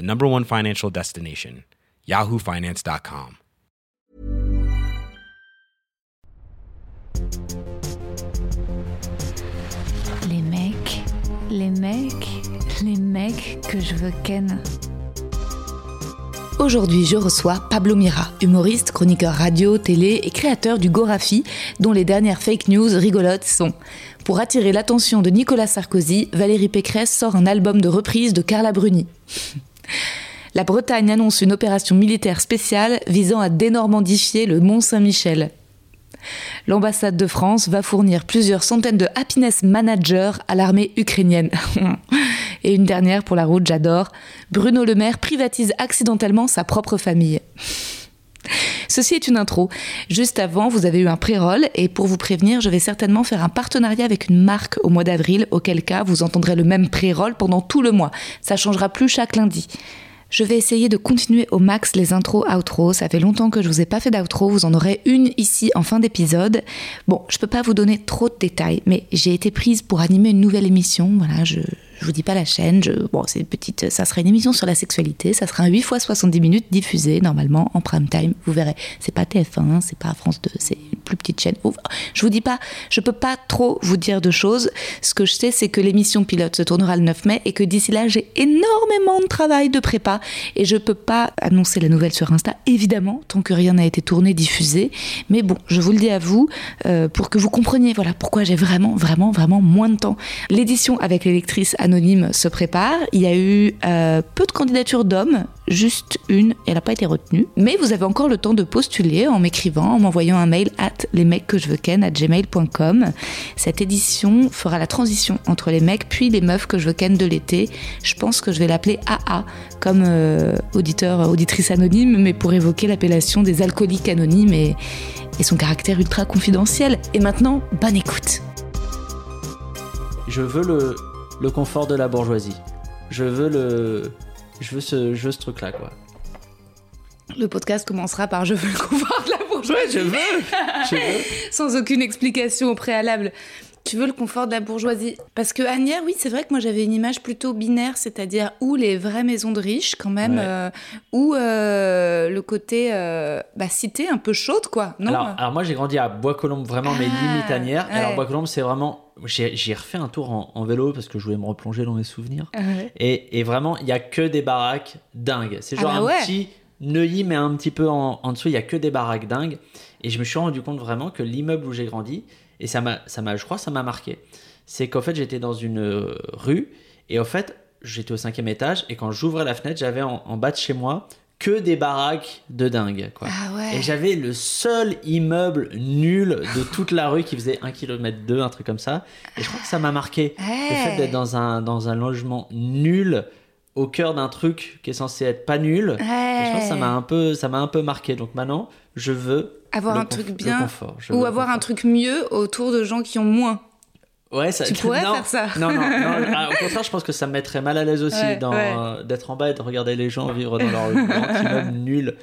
the number one financial destination, yahoofinance.com. Les mecs, les mecs, les mecs que je veux ken. Aujourd'hui, je reçois Pablo Mira, humoriste, chroniqueur radio, télé et créateur du Gorafi, dont les dernières fake news rigolotes sont Pour attirer l'attention de Nicolas Sarkozy, Valérie Pécresse sort un album de reprise de Carla Bruni. La Bretagne annonce une opération militaire spéciale visant à dénormandifier le Mont Saint-Michel. L'ambassade de France va fournir plusieurs centaines de happiness managers à l'armée ukrainienne. Et une dernière pour la route, j'adore. Bruno Le Maire privatise accidentellement sa propre famille. Ceci est une intro. Juste avant, vous avez eu un pré-roll et pour vous prévenir, je vais certainement faire un partenariat avec une marque au mois d'avril, auquel cas vous entendrez le même pré-roll pendant tout le mois. Ça changera plus chaque lundi. Je vais essayer de continuer au max les intros outros. Ça fait longtemps que je vous ai pas fait d'outro. Vous en aurez une ici en fin d'épisode. Bon, je peux pas vous donner trop de détails, mais j'ai été prise pour animer une nouvelle émission. Voilà, je, je vous dis pas la chaîne. Je, bon, c'est petite, ça sera une émission sur la sexualité. Ça sera un 8 fois 70 minutes diffusé normalement en prime time. Vous verrez. C'est pas TF1, c'est pas France 2, c'est plus petite chaîne. Je vous dis pas, je peux pas trop vous dire de choses. Ce que je sais, c'est que l'émission pilote se tournera le 9 mai et que d'ici là, j'ai énormément de travail de prépa et je peux pas annoncer la nouvelle sur Insta, évidemment, tant que rien n'a été tourné, diffusé. Mais bon, je vous le dis à vous euh, pour que vous compreniez, voilà, pourquoi j'ai vraiment, vraiment, vraiment moins de temps. L'édition avec les lectrices anonymes se prépare. Il y a eu euh, peu de candidatures d'hommes, juste une, elle n'a pas été retenue. Mais vous avez encore le temps de postuler en m'écrivant, en m'envoyant un mail at les mecs que je veux ken à gmail.com. Cette édition fera la transition entre les mecs puis les meufs que je veux ken de l'été. Je pense que je vais l'appeler AA, comme euh, auditeur, auditrice anonyme, mais pour évoquer l'appellation des alcooliques anonymes et, et son caractère ultra confidentiel. Et maintenant, bonne écoute. Je veux le, le confort de la bourgeoisie. Je veux le. Je veux ce, je veux ce truc-là, quoi. Le podcast commencera par Je veux le confort de la bourgeoisie. je veux Je veux Sans aucune explication au préalable. Tu veux le confort de la bourgeoisie Parce que Agnières, oui, c'est vrai que moi j'avais une image plutôt binaire, c'est-à-dire où les vraies maisons de riches, quand même, Ouais. euh, ou euh, le côté euh, bah, cité un peu chaude, quoi. Non alors, alors moi j'ai grandi à Bois-Colombes, vraiment, mais Ah, limite Agnières. Alors. Bois-Colombes, c'est vraiment. J'ai refait un tour en, en vélo parce que je voulais me replonger dans mes souvenirs. Ah ouais. Et, et vraiment, il y a que des baraques dingues. C'est Ah genre bah un petit Neuilly, mais un petit peu en, en dessous, il y a que des baraques dingues. Et je me suis rendu compte vraiment que l'immeuble où j'ai grandi, et ça m'a, ça m'a, je crois, ça m'a marqué. C'est qu'en fait, j'étais dans une euh, rue, et en fait, j'étais au cinquième étage, et quand j'ouvrais la fenêtre, j'avais en, en bas de chez moi que des baraques de dingue. Quoi. Ah ouais. Et j'avais le seul immeuble nul de toute la rue qui faisait 1 km 2, un truc comme ça. Et je crois que ça m'a marqué. Le fait d'être dans un, dans un logement nul au cœur d'un truc qui est censé être pas nul. Et je pense que ça m'a un peu, ça m'a un peu marqué. Donc maintenant, je veux Avoir le un truc bien, confort. Ou avoir un truc mieux autour de gens qui ont moins. Ouais, ça, Tu pourrais non, faire ça. Non, non, non. Ah, au contraire, je pense que ça me mettrait mal à l'aise aussi Ouais, dans, ouais. euh, d'être en bas et de regarder les gens vivre dans leur grand immeuble nul.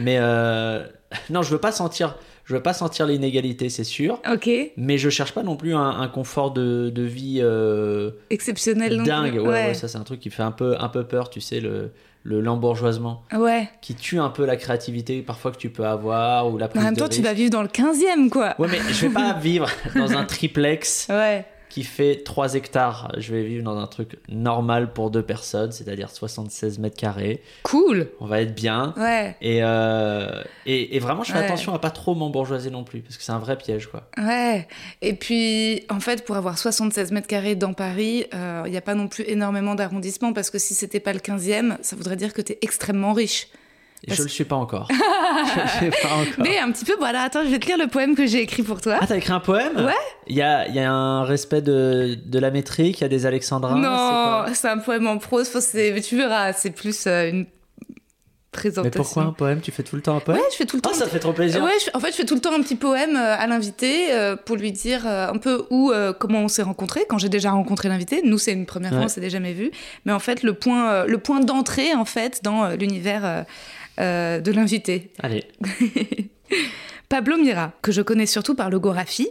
Mais euh, non, je veux pas sentir, je veux pas sentir l'inégalité, c'est sûr. Ok. Mais je cherche pas non plus un, un confort de, de vie euh, Exceptionnel. non dingue. Ouais, ouais, ça c'est un truc qui fait un peu, un peu peur, tu sais, le, le l'embourgeoisement, Ouais. qui tue un peu la créativité parfois que tu peux avoir ou la prise en même de temps, tu vas vivre dans le 15e, quoi. Ouais, mais je vais pas vivre dans un triplex Ouais. Qui fait 3 hectares. Je vais vivre dans un truc normal pour deux personnes, c'est-à-dire 76 mètres carrés. Cool. On va être bien. Ouais. Et, euh, et, et vraiment, je fais Ouais. attention à pas trop m'embourgeoiser non plus, parce que c'est un vrai piège, quoi. Ouais. Et puis, en fait, pour avoir 76 mètres carrés dans Paris, il n'y a pas non plus énormément d'arrondissements parce que si c'était pas le 15e, ça voudrait dire que tu es extrêmement riche. Et Parce- je le suis pas encore. je le suis pas encore. Mais un petit peu, voilà, attends, je vais te lire le poème que j'ai écrit pour toi. Ah, t'as écrit un poème? Ouais. Il y a, y a un respect de, de la métrique, il y a des alexandrins. non, c'est un poème en prose, tu verras, c'est plus euh, une présentation. Mais pourquoi un poème? Tu fais tout le temps un poème? Ouais, je fais tout le temps. Ah, ça fait trop plaisir. Ouais, je en fait, je fais tout le temps un petit poème euh, à l'invité euh, pour lui dire euh, un peu où, euh, comment on s'est rencontrés. Quand j'ai déjà rencontré l'invité, nous c'est une première fois, on s'est déjà jamais vu. Mais en fait, le point, le point d'entrée en fait dans l'univers euh, de l'invité. Allez. Pablo Mira, que je connais surtout par logographie.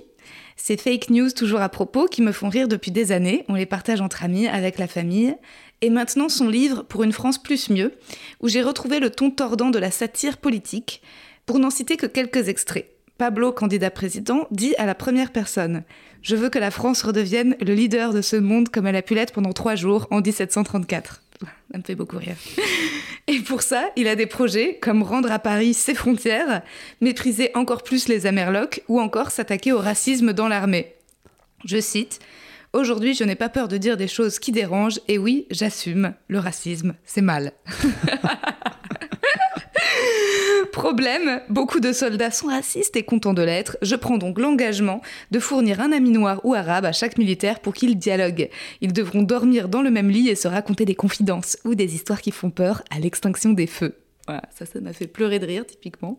Ces fake news toujours à propos qui me font rire depuis des années. On les partage entre amis, avec la famille. Et maintenant son livre Pour une France plus mieux, où j'ai retrouvé le ton tordant de la satire politique. Pour n'en citer que quelques extraits. Pablo, candidat président, dit à la première personne Je veux que la France redevienne le leader de ce monde comme elle a pu l'être pendant trois jours en 1734. Ça me fait beaucoup rire. Et pour ça, il a des projets comme rendre à Paris ses frontières, mépriser encore plus les Amerlocs ou encore s'attaquer au racisme dans l'armée. Je cite Aujourd'hui, je n'ai pas peur de dire des choses qui dérangent, et oui, j'assume, le racisme, c'est mal. Problème, beaucoup de soldats sont racistes et contents de l'être. Je prends donc l'engagement de fournir un ami noir ou arabe à chaque militaire pour qu'ils dialoguent. Ils devront dormir dans le même lit et se raconter des confidences ou des histoires qui font peur à l'extinction des feux. Ça, ça m'a fait pleurer de rire, typiquement.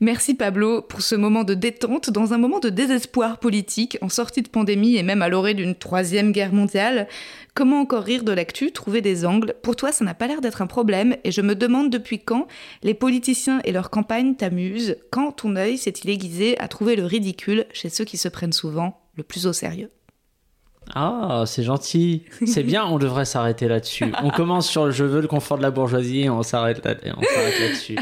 Merci Pablo pour ce moment de détente dans un moment de désespoir politique, en sortie de pandémie et même à l'orée d'une troisième guerre mondiale. Comment encore rire de l'actu, trouver des angles? Pour toi, ça n'a pas l'air d'être un problème et je me demande depuis quand les politiciens et leurs campagnes t'amusent, quand ton œil s'est-il aiguisé à trouver le ridicule chez ceux qui se prennent souvent le plus au sérieux? Ah, c'est gentil. C'est bien, on devrait s'arrêter là-dessus. On commence sur le je veux le confort de la bourgeoisie et on s'arrête là-dessus.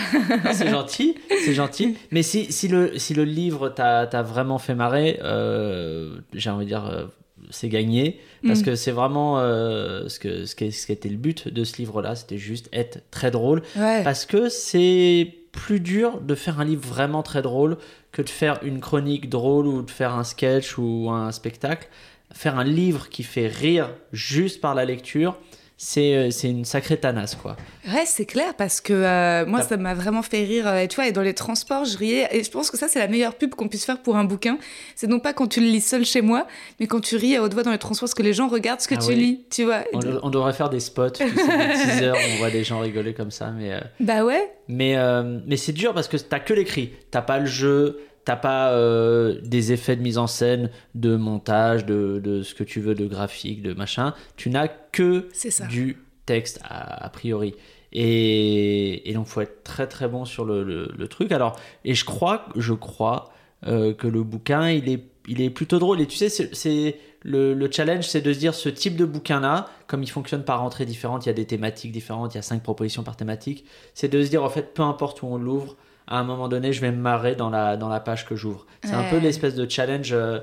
C'est gentil, c'est gentil. Mais si, si, le, si le livre t'a t'a vraiment fait marrer, euh, j'ai envie de dire, euh, c'est gagné. Parce Mm. que c'est vraiment euh, ce, que, ce, qui, ce qui était le but de ce livre-là, c'était juste être très drôle. Ouais. Parce que c'est plus dur de faire un livre vraiment très drôle que de faire une chronique drôle ou de faire un sketch ou un spectacle. Faire un livre qui fait rire juste par la lecture, c'est euh, une sacrée tanasse, quoi. Ouais, c'est clair parce que euh, moi, ça m'a vraiment fait rire. euh, Et tu vois, et dans les transports, je riais. Et je pense que ça, c'est la meilleure pub qu'on puisse faire pour un bouquin. C'est non pas quand tu le lis seul chez moi, mais quand tu ris à haute voix dans les transports, parce que les gens regardent ce que Ah tu oui. lis, tu vois. On, on devrait faire des spots, tu sais, des teasers, où on voit des gens rigoler comme ça, mais... euh, Bah ouais. Mais, euh, mais c'est dur parce que t'as que l'écrit, t'as pas le jeu, t'as pas euh, des effets de mise en scène, de montage, de, de ce que tu veux, de graphique, de machin. Tu n'as que du texte a, a priori. Et, et donc faut être très très bon sur le, le- le truc. Alors, et je crois, je crois euh, que le bouquin, il est, il est plutôt drôle. Et tu sais, c'est- le, le challenge, c'est de se dire ce type de bouquin-là, comme il fonctionne par entrée différente, il y a des thématiques différentes, il y a cinq propositions par thématique, c'est de se dire en fait, peu importe où on l'ouvre, à un moment donné, je vais me marrer dans la, dans la page que j'ouvre. C'est un peu l'espèce de challenge euh,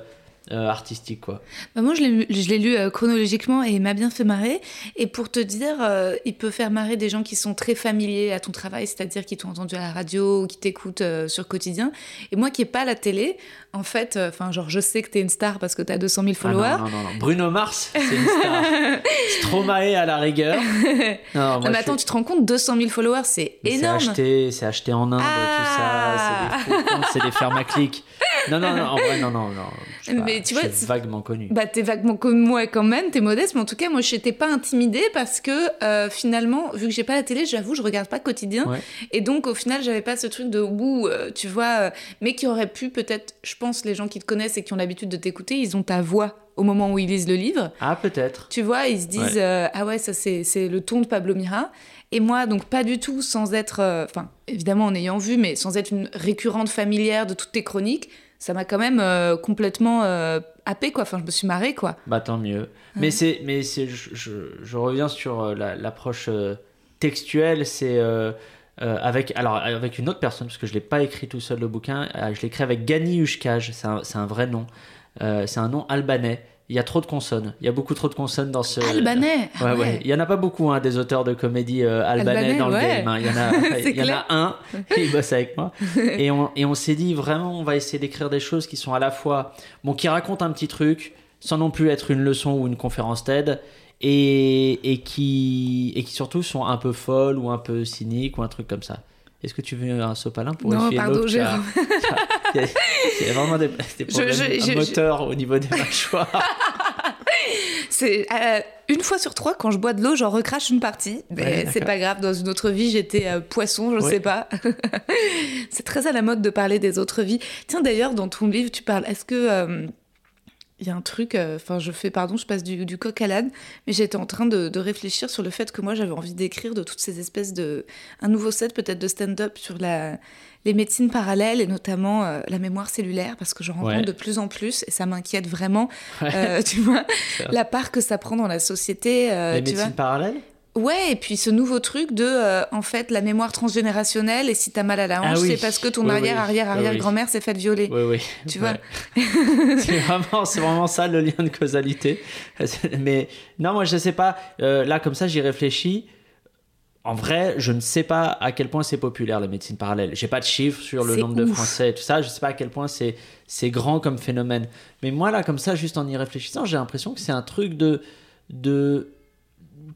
euh, artistique, quoi. Bah, moi, je l'ai, je l'ai lu euh, chronologiquement et il m'a bien fait marrer. Et pour te dire, euh, il peut faire marrer des gens qui sont très familiers à ton travail, c'est-à-dire qui t'ont entendu à la radio ou qui t'écoutent sur quotidien. Et moi qui n'ai pas la télé, en fait, enfin, genre, je sais que t'es une star parce que t'as 200 000 Ah non, followers. non, non, non. Bruno Mars, c'est une star. Stromae à la rigueur. Non, Non, moi, mais attends, suis- tu te rends compte, 200 000 followers, c'est énorme. C'est acheté, c'est acheté en Inde, Ah. tout ça, c'est des c'est des fermes à clics. Non, non, non, en vrai, non, non, non. Je pas, Mais tu je vois, suis c'est- vaguement connu. Bah, t'es vaguement comme moi quand même, t'es modeste, mais en tout cas, moi, je n'étais pas intimidée parce que euh, finalement, vu que j'ai pas la télé, j'avoue, je regarde pas quotidien. Ouais. Et donc, au final, j'avais pas ce truc de ouh, euh, tu vois, euh, mais qui aurait pu peut-être, je pense, les gens qui te connaissent et qui ont l'habitude de t'écouter, ils ont ta voix au moment où ils lisent le livre. Ah, peut-être. Tu vois, ils se disent Ouais. euh, ah ouais, ça c'est c'est le ton de Pablo Mira. Et moi, donc pas du tout, sans être, euh, enfin évidemment en ayant vu, mais sans être une récurrente familière de toutes tes chroniques, ça m'a quand même euh, complètement euh, happé quoi. Enfin, je me suis marrée quoi. Bah, tant mieux. Mais c'est, mais c'est, je, je- je reviens sur euh, la- l'approche textuelle, c'est euh, avec, alors, avec une autre personne, parce que je l'ai pas écrit tout seul le bouquin, euh, je l'ai écrit avec Gani Ushkaj, c'est un, vrai nom. Euh, c'est un nom albanais. Il y a trop de consonnes. Il y a beaucoup trop de consonnes dans ce. Albanais. Ouais, ah ouais. Il y en a pas beaucoup, hein, des auteurs de comédie euh, albanais, Albanais, dans le ouais. game. hein. Il y en a, il y en a un qui bosse avec moi. Et on, et on s'est dit vraiment, on va essayer d'écrire des choses qui sont à la fois, bon, qui racontent un petit truc, sans non plus être une leçon ou une conférence TED, et, et qui, et qui surtout sont un peu folles ou un peu cyniques ou un truc comme ça. Est-ce que tu veux un sopalin pour Non, pardon, l'eau j'ai- a vraiment des, des problèmes je- je- moteurs au niveau des mâchoires. C'est euh, une fois sur trois quand je bois de l'eau, j'en recrache une partie. Mais Ouais, c'est pas grave. Dans une autre vie, j'étais euh, poisson, je Ouais. sais pas. c'est très à la mode de parler des autres vies. Tiens, d'ailleurs, dans ton livre, tu parles. Est-ce que euh, il y a un truc, euh, enfin je fais, pardon, je passe du, du coq à l'âne, mais j'étais en train de, de réfléchir sur le fait que moi j'avais envie d'écrire de toutes ces espèces de... Un nouveau set peut-être de stand-up sur la, les médecines parallèles et notamment euh, la mémoire cellulaire, parce que je rencontre Ouais. de plus en plus et ça m'inquiète vraiment, Ouais. euh, tu vois, la part que ça prend dans la société, Les tu vois. médecines parallèles? Ouais, et puis ce nouveau truc de, euh, en fait, la mémoire transgénérationnelle, et si t'as mal à la hanche, Ah oui. c'est parce que ton Oui, arrière, arrière, Oui, arrière grand-mère s'est faite violer. Oui, oui. Tu vois Ouais. c'est vraiment, c'est vraiment ça le lien de causalité. Mais non, moi je sais pas. Euh, là, comme ça, j'y réfléchis. En vrai, je ne sais pas à quel point c'est populaire la médecine parallèle. J'ai pas de chiffres sur le nombre de. Français et tout ça. Je sais pas à quel point c'est c'est grand comme phénomène. Mais moi là, comme ça, juste en y réfléchissant, j'ai l'impression que c'est un truc de de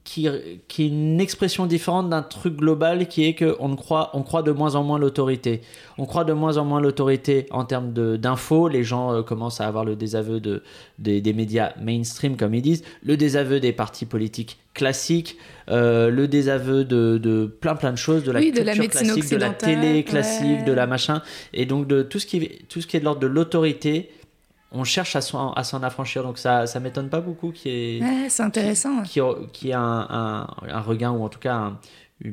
qui, qui est une expression différente d'un truc global qui est que on croit, on croit de moins en moins l'autorité. On croit de moins en moins l'autorité en termes d'infos. Les gens euh, commencent à avoir le désaveu de, des, des médias mainstream, comme ils disent, le désaveu des partis politiques classiques, euh, le désaveu de, de plein plein de choses, de la Oui, de culture la classique, de la télé classique, ouais. de la machin, et donc de tout ce qui, tout ce qui est de l'ordre de l'autorité. On cherche à s'en à s'en affranchir, donc ça, ça m'étonne pas beaucoup qu'il y ait, Ouais, c'est intéressant. qui, qui a un, un, un regain ou en tout cas un-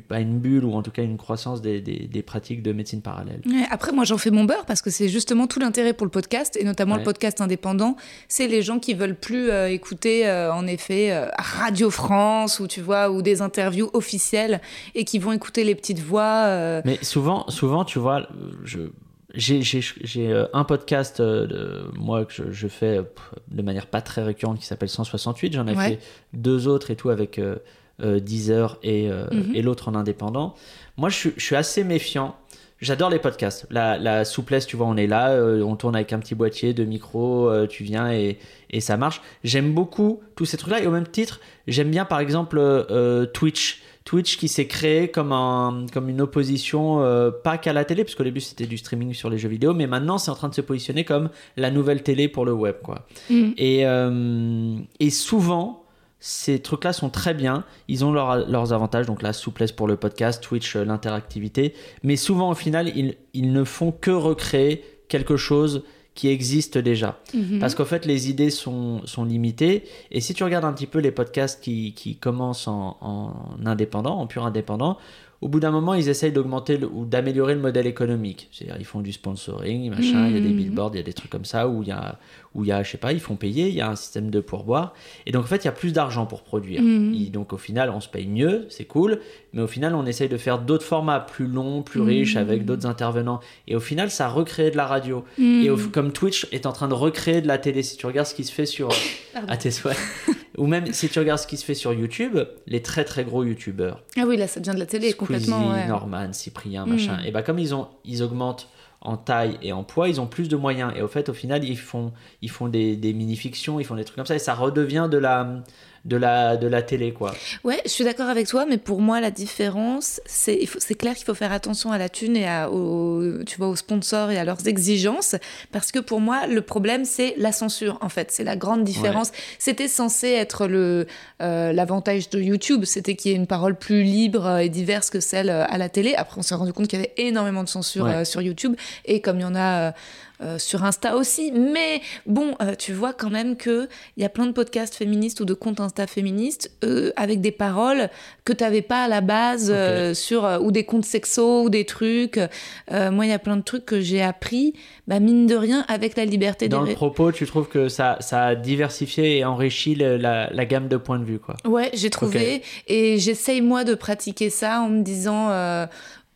pas une bulle ou en tout cas une croissance des, des, des pratiques de médecine parallèle. Ouais, après, moi, j'en fais mon beurre parce que c'est justement tout l'intérêt pour le podcast et notamment Ouais. le podcast indépendant. C'est les gens qui veulent plus euh, écouter, euh, en effet, euh, Radio France ou tu vois, ou des interviews officielles et qui vont écouter les petites voix. Mais souvent, souvent tu vois, je j'ai euh, un podcast euh, de, moi que je, je fais de manière pas très récurrente qui s'appelle 168. J'en ai Ouais. fait deux autres et tout avec euh, euh, Deezer et, euh, Mhm. et l'autre en indépendant. Moi, je, suis- je suis assez méfiant. J'adore les podcasts. La, la souplesse, tu vois, on est là, euh, on tourne avec un petit boîtier de micro, euh, tu viens et, et ça marche. J'aime beaucoup tous ces trucs-là. Et au même titre, j'aime bien par exemple euh, Twitch. Twitch qui s'est créé comme, un, comme une opposition, euh, pas qu'à la télé, parce qu'au début c'était du streaming sur les jeux vidéo, mais maintenant c'est en train de se positionner comme la nouvelle télé pour le web. Quoi. Mm. Et, euh, et souvent, ces trucs-là sont très bien. Ils ont leur- leurs avantages, donc la souplesse pour le podcast, Twitch, euh, l'interactivité. Mais souvent, au final, ils, ils ne font que recréer quelque chose qui existe déjà. mhm. Parce qu'en fait, les idées sont, sont limitées. Et si tu regardes un petit peu les podcasts qui, qui commencent en, en indépendant, en pur indépendant, au bout d'un moment, ils essayent d'augmenter ou d'améliorer le modèle économique. C'est-à-dire, ils font du sponsoring, machin, il y a des Mhm. billboards, il y a des trucs comme ça, où il y a, où il y a, je sais pas, ils font payer, il y a un système de pourboire. Et donc, en fait, il y a plus d'argent pour produire. Mhm. Et donc, au final, on se paye mieux, c'est cool, mais au final, on essaye de faire d'autres formats plus longs, plus Mhm. riches, avec d'autres intervenants. Et au final, ça recrée de la radio. Et au- comme Twitch est en train de recréer de la télé, si tu regardes ce qui se fait sur. À tes souhaits. Ou même si tu regardes ce qui se fait sur YouTube, les très très gros YouTubeurs. Ah oui, là, ça devient de la télé, Squeezie, complètement. ouais. Norman, Cyprien, machin. Et bah comme ils, ont, ils augmentent en taille et en poids, ils ont plus de moyens. Et au fait, au final, ils font, ils font des, des mini-fictions, ils font des trucs comme ça. Et ça redevient de la, de la, de la télé, quoi. Ouais, je suis d'accord avec toi, mais pour moi, la différence, c'est c'est clair qu'il faut faire attention à la thune et à, aux, tu vois, aux sponsors et à leurs exigences, parce que pour moi, le problème, c'est la censure, en fait. C'est la grande différence. C'était censé être le euh, l'avantage de YouTube, c'était qu'il y ait une parole plus libre et diverse que celle euh, à la télé. Après, on s'est rendu compte qu'il y avait énormément de censure Ouais. euh, sur YouTube, et comme il y en a... euh, euh, sur Insta aussi, mais bon, euh, tu vois quand même que il y a plein de podcasts féministes ou de comptes Insta féministes euh, avec des paroles que tu n'avais pas à la base sur ou des comptes sexos ou des trucs. Moi, il y a plein de trucs que j'ai appris, bah, mine de rien, avec la liberté Dans des le propos, tu trouves que ça, ça a diversifié et enrichi le- la, la gamme de points de vue, quoi. Ouais, j'ai trouvé. Et j'essaye, moi, de pratiquer ça en me disant.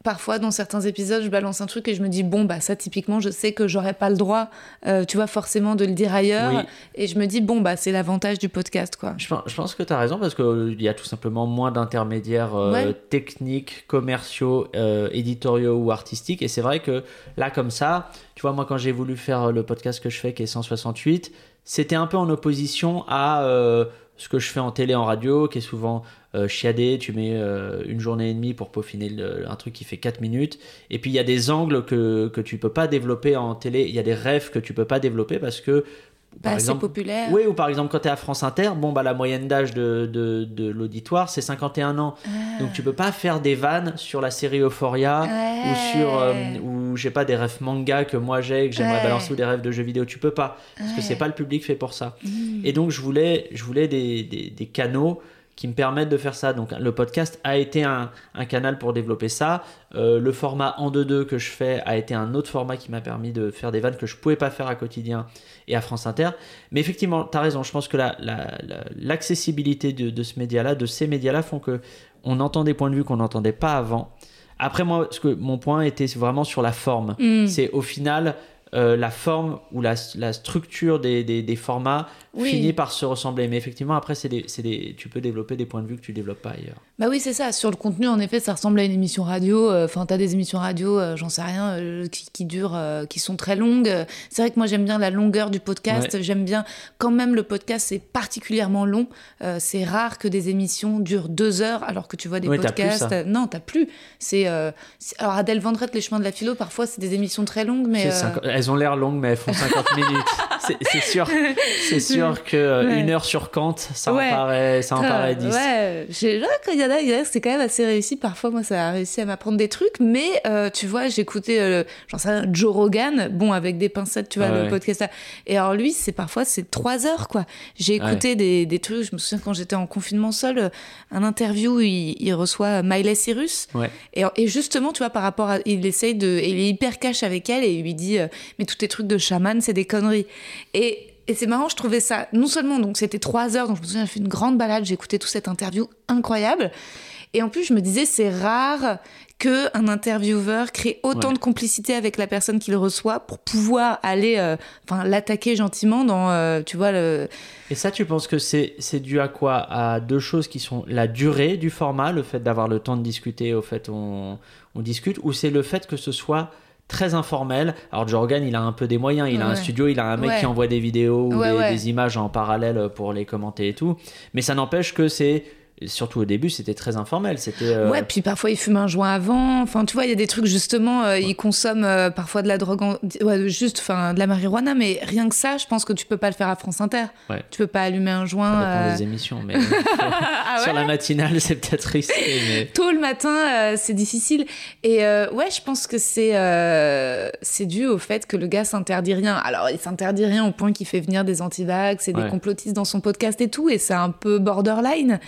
Euh, parfois dans certains épisodes, je balance un truc et je me dis bon bah ça typiquement, je sais que j'aurais pas le droit, euh, tu vois forcément de le dire ailleurs, Oui. et je me dis bon bah c'est l'avantage du podcast quoi. Je pense, je pense que tu as raison parce qu'il y a tout simplement moins d'intermédiaires euh, Ouais. techniques, commerciaux, euh, éditoriaux ou artistiques. Et c'est vrai que là, comme ça, tu vois, moi, quand j'ai voulu faire le podcast que je fais, qui est 168, c'était un peu en opposition à euh, ce que je fais en télé, en radio, qui est souvent euh, chiadé. Tu mets euh, une journée et demie pour peaufiner le- un truc qui fait 4 minutes. Et puis, il y a des angles que, que tu peux pas développer en télé. Il y a des rêves que tu peux pas développer parce que. Pas assez populaire. Oui, ou par exemple, quand tu es à France Inter, bon, bah, la moyenne d'âge de, de, de l'auditoire, c'est 51 ans. Donc, tu peux pas faire des vannes sur la série Euphoria ou sur, euh, ou je sais pas, des rêves manga que moi j'ai, que j'aimerais Ouais. balancer ou des rêves de jeux vidéo. Tu peux pas. Parce que c'est pas le public fait pour ça. Et donc, je voulais, je voulais des, des, des canaux qui me permettent de faire ça. Donc, le podcast a été un, un canal pour développer ça. Euh, le format en 2-2 que je fais a été un autre format qui m'a permis de faire des vannes que je pouvais pas faire à quotidien et à France Inter. Mais effectivement, tu as raison. Je pense que la- la- la- l'accessibilité de, de ce média-là, de ces médias-là, font que on entend des points de vue qu'on n'entendait pas avant. Après, moi, ce que, mon point était vraiment sur la forme. Mm. C'est au final euh, la forme ou la, la structure des, des, des formats Oui. finit par se ressembler. Mais effectivement, après, c'est des, c'est des, tu peux développer des points de vue que tu développes pas ailleurs. Bah oui, c'est ça. Sur le contenu, en effet, ça ressemble à une émission radio. Euh, Enfin, t'as des émissions radio, euh, j'en sais rien, euh, qui, qui durent, euh, qui sont très longues. C'est vrai que moi, j'aime bien la longueur du podcast. J'aime bien, quand même, le podcast, c'est particulièrement long. C'est rare que des émissions durent deux heures, alors que tu vois des plus podcasts. euh, non, t'as plus. C'est alors Adèle Vendrette, les chemins de la philo. Parfois, c'est des émissions très longues, mais Elles ont l'air longues, mais elles font 50 minutes. C'est sûr, c'est sûr que euh, Ouais. une heure sur Kant, ça Ouais. en paraît, ça en paraît 10. Ouais, j'ai- là, quand il y en a, a, c'est quand même assez réussi. Parfois, moi, ça a réussi à m'apprendre des trucs, mais euh, tu vois, j'écoutais, euh, j'en sais rien, Joe Rogan, bon, avec des pincettes, tu vois, Ah le ouais. podcast là. Et alors, lui, c'est parfois, c'est trois heures, quoi. J'ai écouté des, des trucs, je me souviens quand j'étais en confinement seul, euh, un interview où il, il reçoit Miley Cyrus. Ouais. Et, et justement, tu vois, par rapport à. Il essaye de. il est hyper cash avec elle et il lui dit Mais tous tes trucs de chaman, c'est des conneries. Et. Et c'est marrant, je trouvais ça, non seulement, donc c'était trois heures, donc je me souviens, j'ai fait une grande balade, j'ai écouté toute cette interview incroyable. Et en plus, je me disais, c'est rare que un intervieweur crée autant Ouais. de complicité avec la personne qu'il reçoit pour pouvoir aller, euh, enfin, l'attaquer gentiment dans, euh, tu vois, le. Et ça, tu penses que c'est c'est dû à quoi? À deux choses qui sont la durée du format, le fait d'avoir le temps de discuter, au fait on, on discute, ou c'est le fait que ce soit très informel. Alors Jorgan, il a un peu des moyens, il a un studio, il a un mec Ouais. qui envoie des vidéos ou Ouais, des, ouais. des images en parallèle pour les commenter et tout. Mais ça n'empêche que c'est, surtout au début, c'était très informel. C'était euh, Ouais, puis parfois il fume un joint avant. Enfin, tu vois, il y a des trucs justement, euh, il consomme euh, parfois de la drogue, en- ouais, juste, enfin, de la marijuana, mais rien que ça, je pense que tu peux pas le faire à France Inter. Ouais. Tu peux pas allumer un ça joint. dépend euh, des émissions, mais Ah sur ouais la matinale, c'est peut-être risqué. Mais... Tôt le matin, c'est difficile. Et ouais, je pense que c'est c'est dû au fait que le gars s'interdit rien. Alors, il s'interdit rien au point qu'il fait venir des antivax et Ouais. des complotistes dans son podcast et tout, et c'est un peu borderline.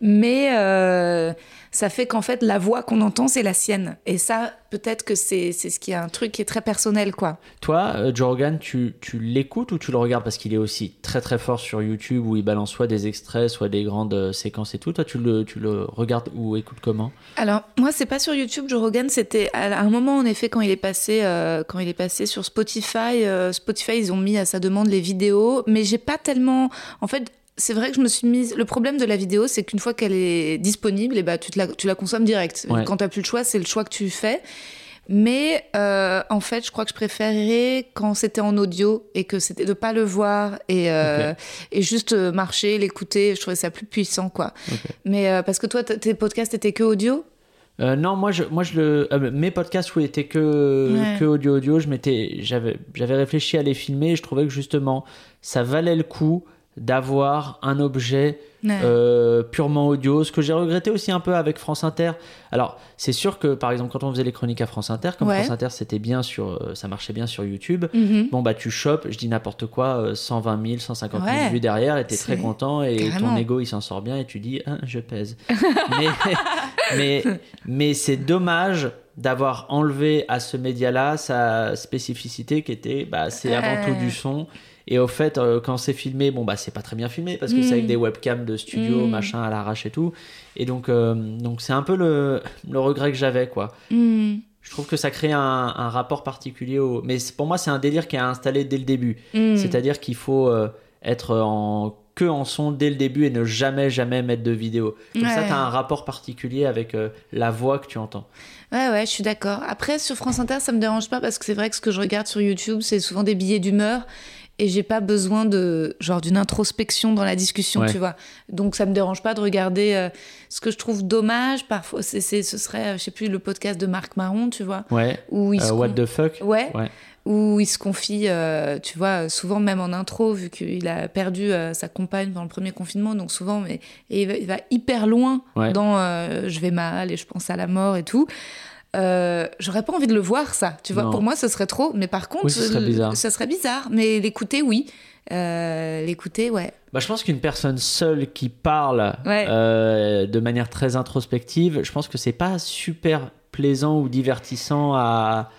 Mais euh, ça fait qu'en fait, la voix qu'on entend, c'est la sienne. Et ça, peut-être que c'est ce qui est un truc qui est très personnel, quoi. Toi, euh, Jorgan, tu, tu l'écoutes ou tu le regardes? Parce qu'il est aussi très très fort sur YouTube où il balance soit des extraits, soit des grandes euh, séquences et tout. Toi, tu le, tu le regardes ou écoutes comment? Alors moi c'est pas sur YouTube Joe Rogan c'était à un moment en effet quand il est passé euh, quand il est passé sur Spotify Spotify ils ont mis à sa demande les vidéos mais j'ai pas tellement en fait c'est vrai que je me suis mise. Le problème de la vidéo, c'est qu'une fois qu'elle est disponible, et tu, te la, tu la consommes direct. Ouais. Quand tu plus le choix, c'est le choix que tu fais. Mais euh, en fait, je crois que je préférerais quand c'était en audio et que c'était de pas le voir et, euh, et juste euh, marcher, l'écouter. Je trouvais ça plus puissant, quoi. Mais euh, parce que toi, tes podcasts étaient que audio? Euh, non, moi, je, moi je le, euh, mes podcasts où étaient que, Ouais. que audio audio, je m'étais, j'avais, j'avais réfléchi à les filmer et je trouvais que justement ça valait le coup d'avoir un objet Ouais. euh, purement audio, ce que j'ai regretté aussi un peu avec France Inter. Alors, c'est sûr que par exemple, quand on faisait les chroniques à France Inter, comme Ouais. France Inter c'était bien sur, euh, ça marchait bien sur YouTube, Mhm. bon bah tu chopes, je dis n'importe quoi, euh, 120 000, 150 000 Ouais. vues derrière, et t'es très content, et Carrément. ton ego il s'en sort bien, et tu dis, Ah, je pèse. mais mais, mais c'est dommage d'avoir enlevé à ce média-là sa spécificité qui était, bah, c'est avant tout du son. Et au fait, euh, quand c'est filmé, bon, bah, c'est pas très bien filmé parce que c'est avec Mm. des webcams de studio, Mm. machin, à l'arrache et tout. Et donc, euh, donc c'est un peu le, le regret que j'avais, quoi. Hmm. Je trouve que ça crée un, un rapport particulier au. Mais pour moi, c'est un délire qui est installé dès le début. C'est-à-dire qu'il faut euh, être en que en son dès le début et ne jamais jamais mettre de vidéo. Comme ça, tu as un rapport particulier avec euh, la voix que tu entends. Ouais, ouais, je suis d'accord. Après, sur France Inter, ça me dérange pas parce que c'est vrai que ce que je regarde sur YouTube, c'est souvent des billets d'humeur et j'ai pas besoin de genre d'une introspection dans la discussion, Ouais. tu vois. Donc ça me dérange pas de regarder. euh, ce que je trouve dommage parfois, c'est, ce serait, euh, je sais plus, le podcast de Marc Marron, tu vois, Ouais. où il Euh, se what the fuck Ouais. Ouais. Où il se confie, euh, tu vois, souvent même en intro, vu qu'il a perdu sa compagne pendant le premier confinement, donc souvent, mais et il, va, il va hyper loin Ouais. dans je vais mal et je pense à la mort et tout. Euh, J'aurais pas envie de le voir, ça. Tu vois, Non. pour moi, ce serait trop. Mais par contre, Oui, ce serait bizarre. ça serait bizarre. Mais l'écouter, oui. Euh, l'écouter, ouais. Bah, je pense qu'une personne seule qui parle Ouais. euh, de manière très introspective, je pense que c'est pas super plaisant ou divertissant à,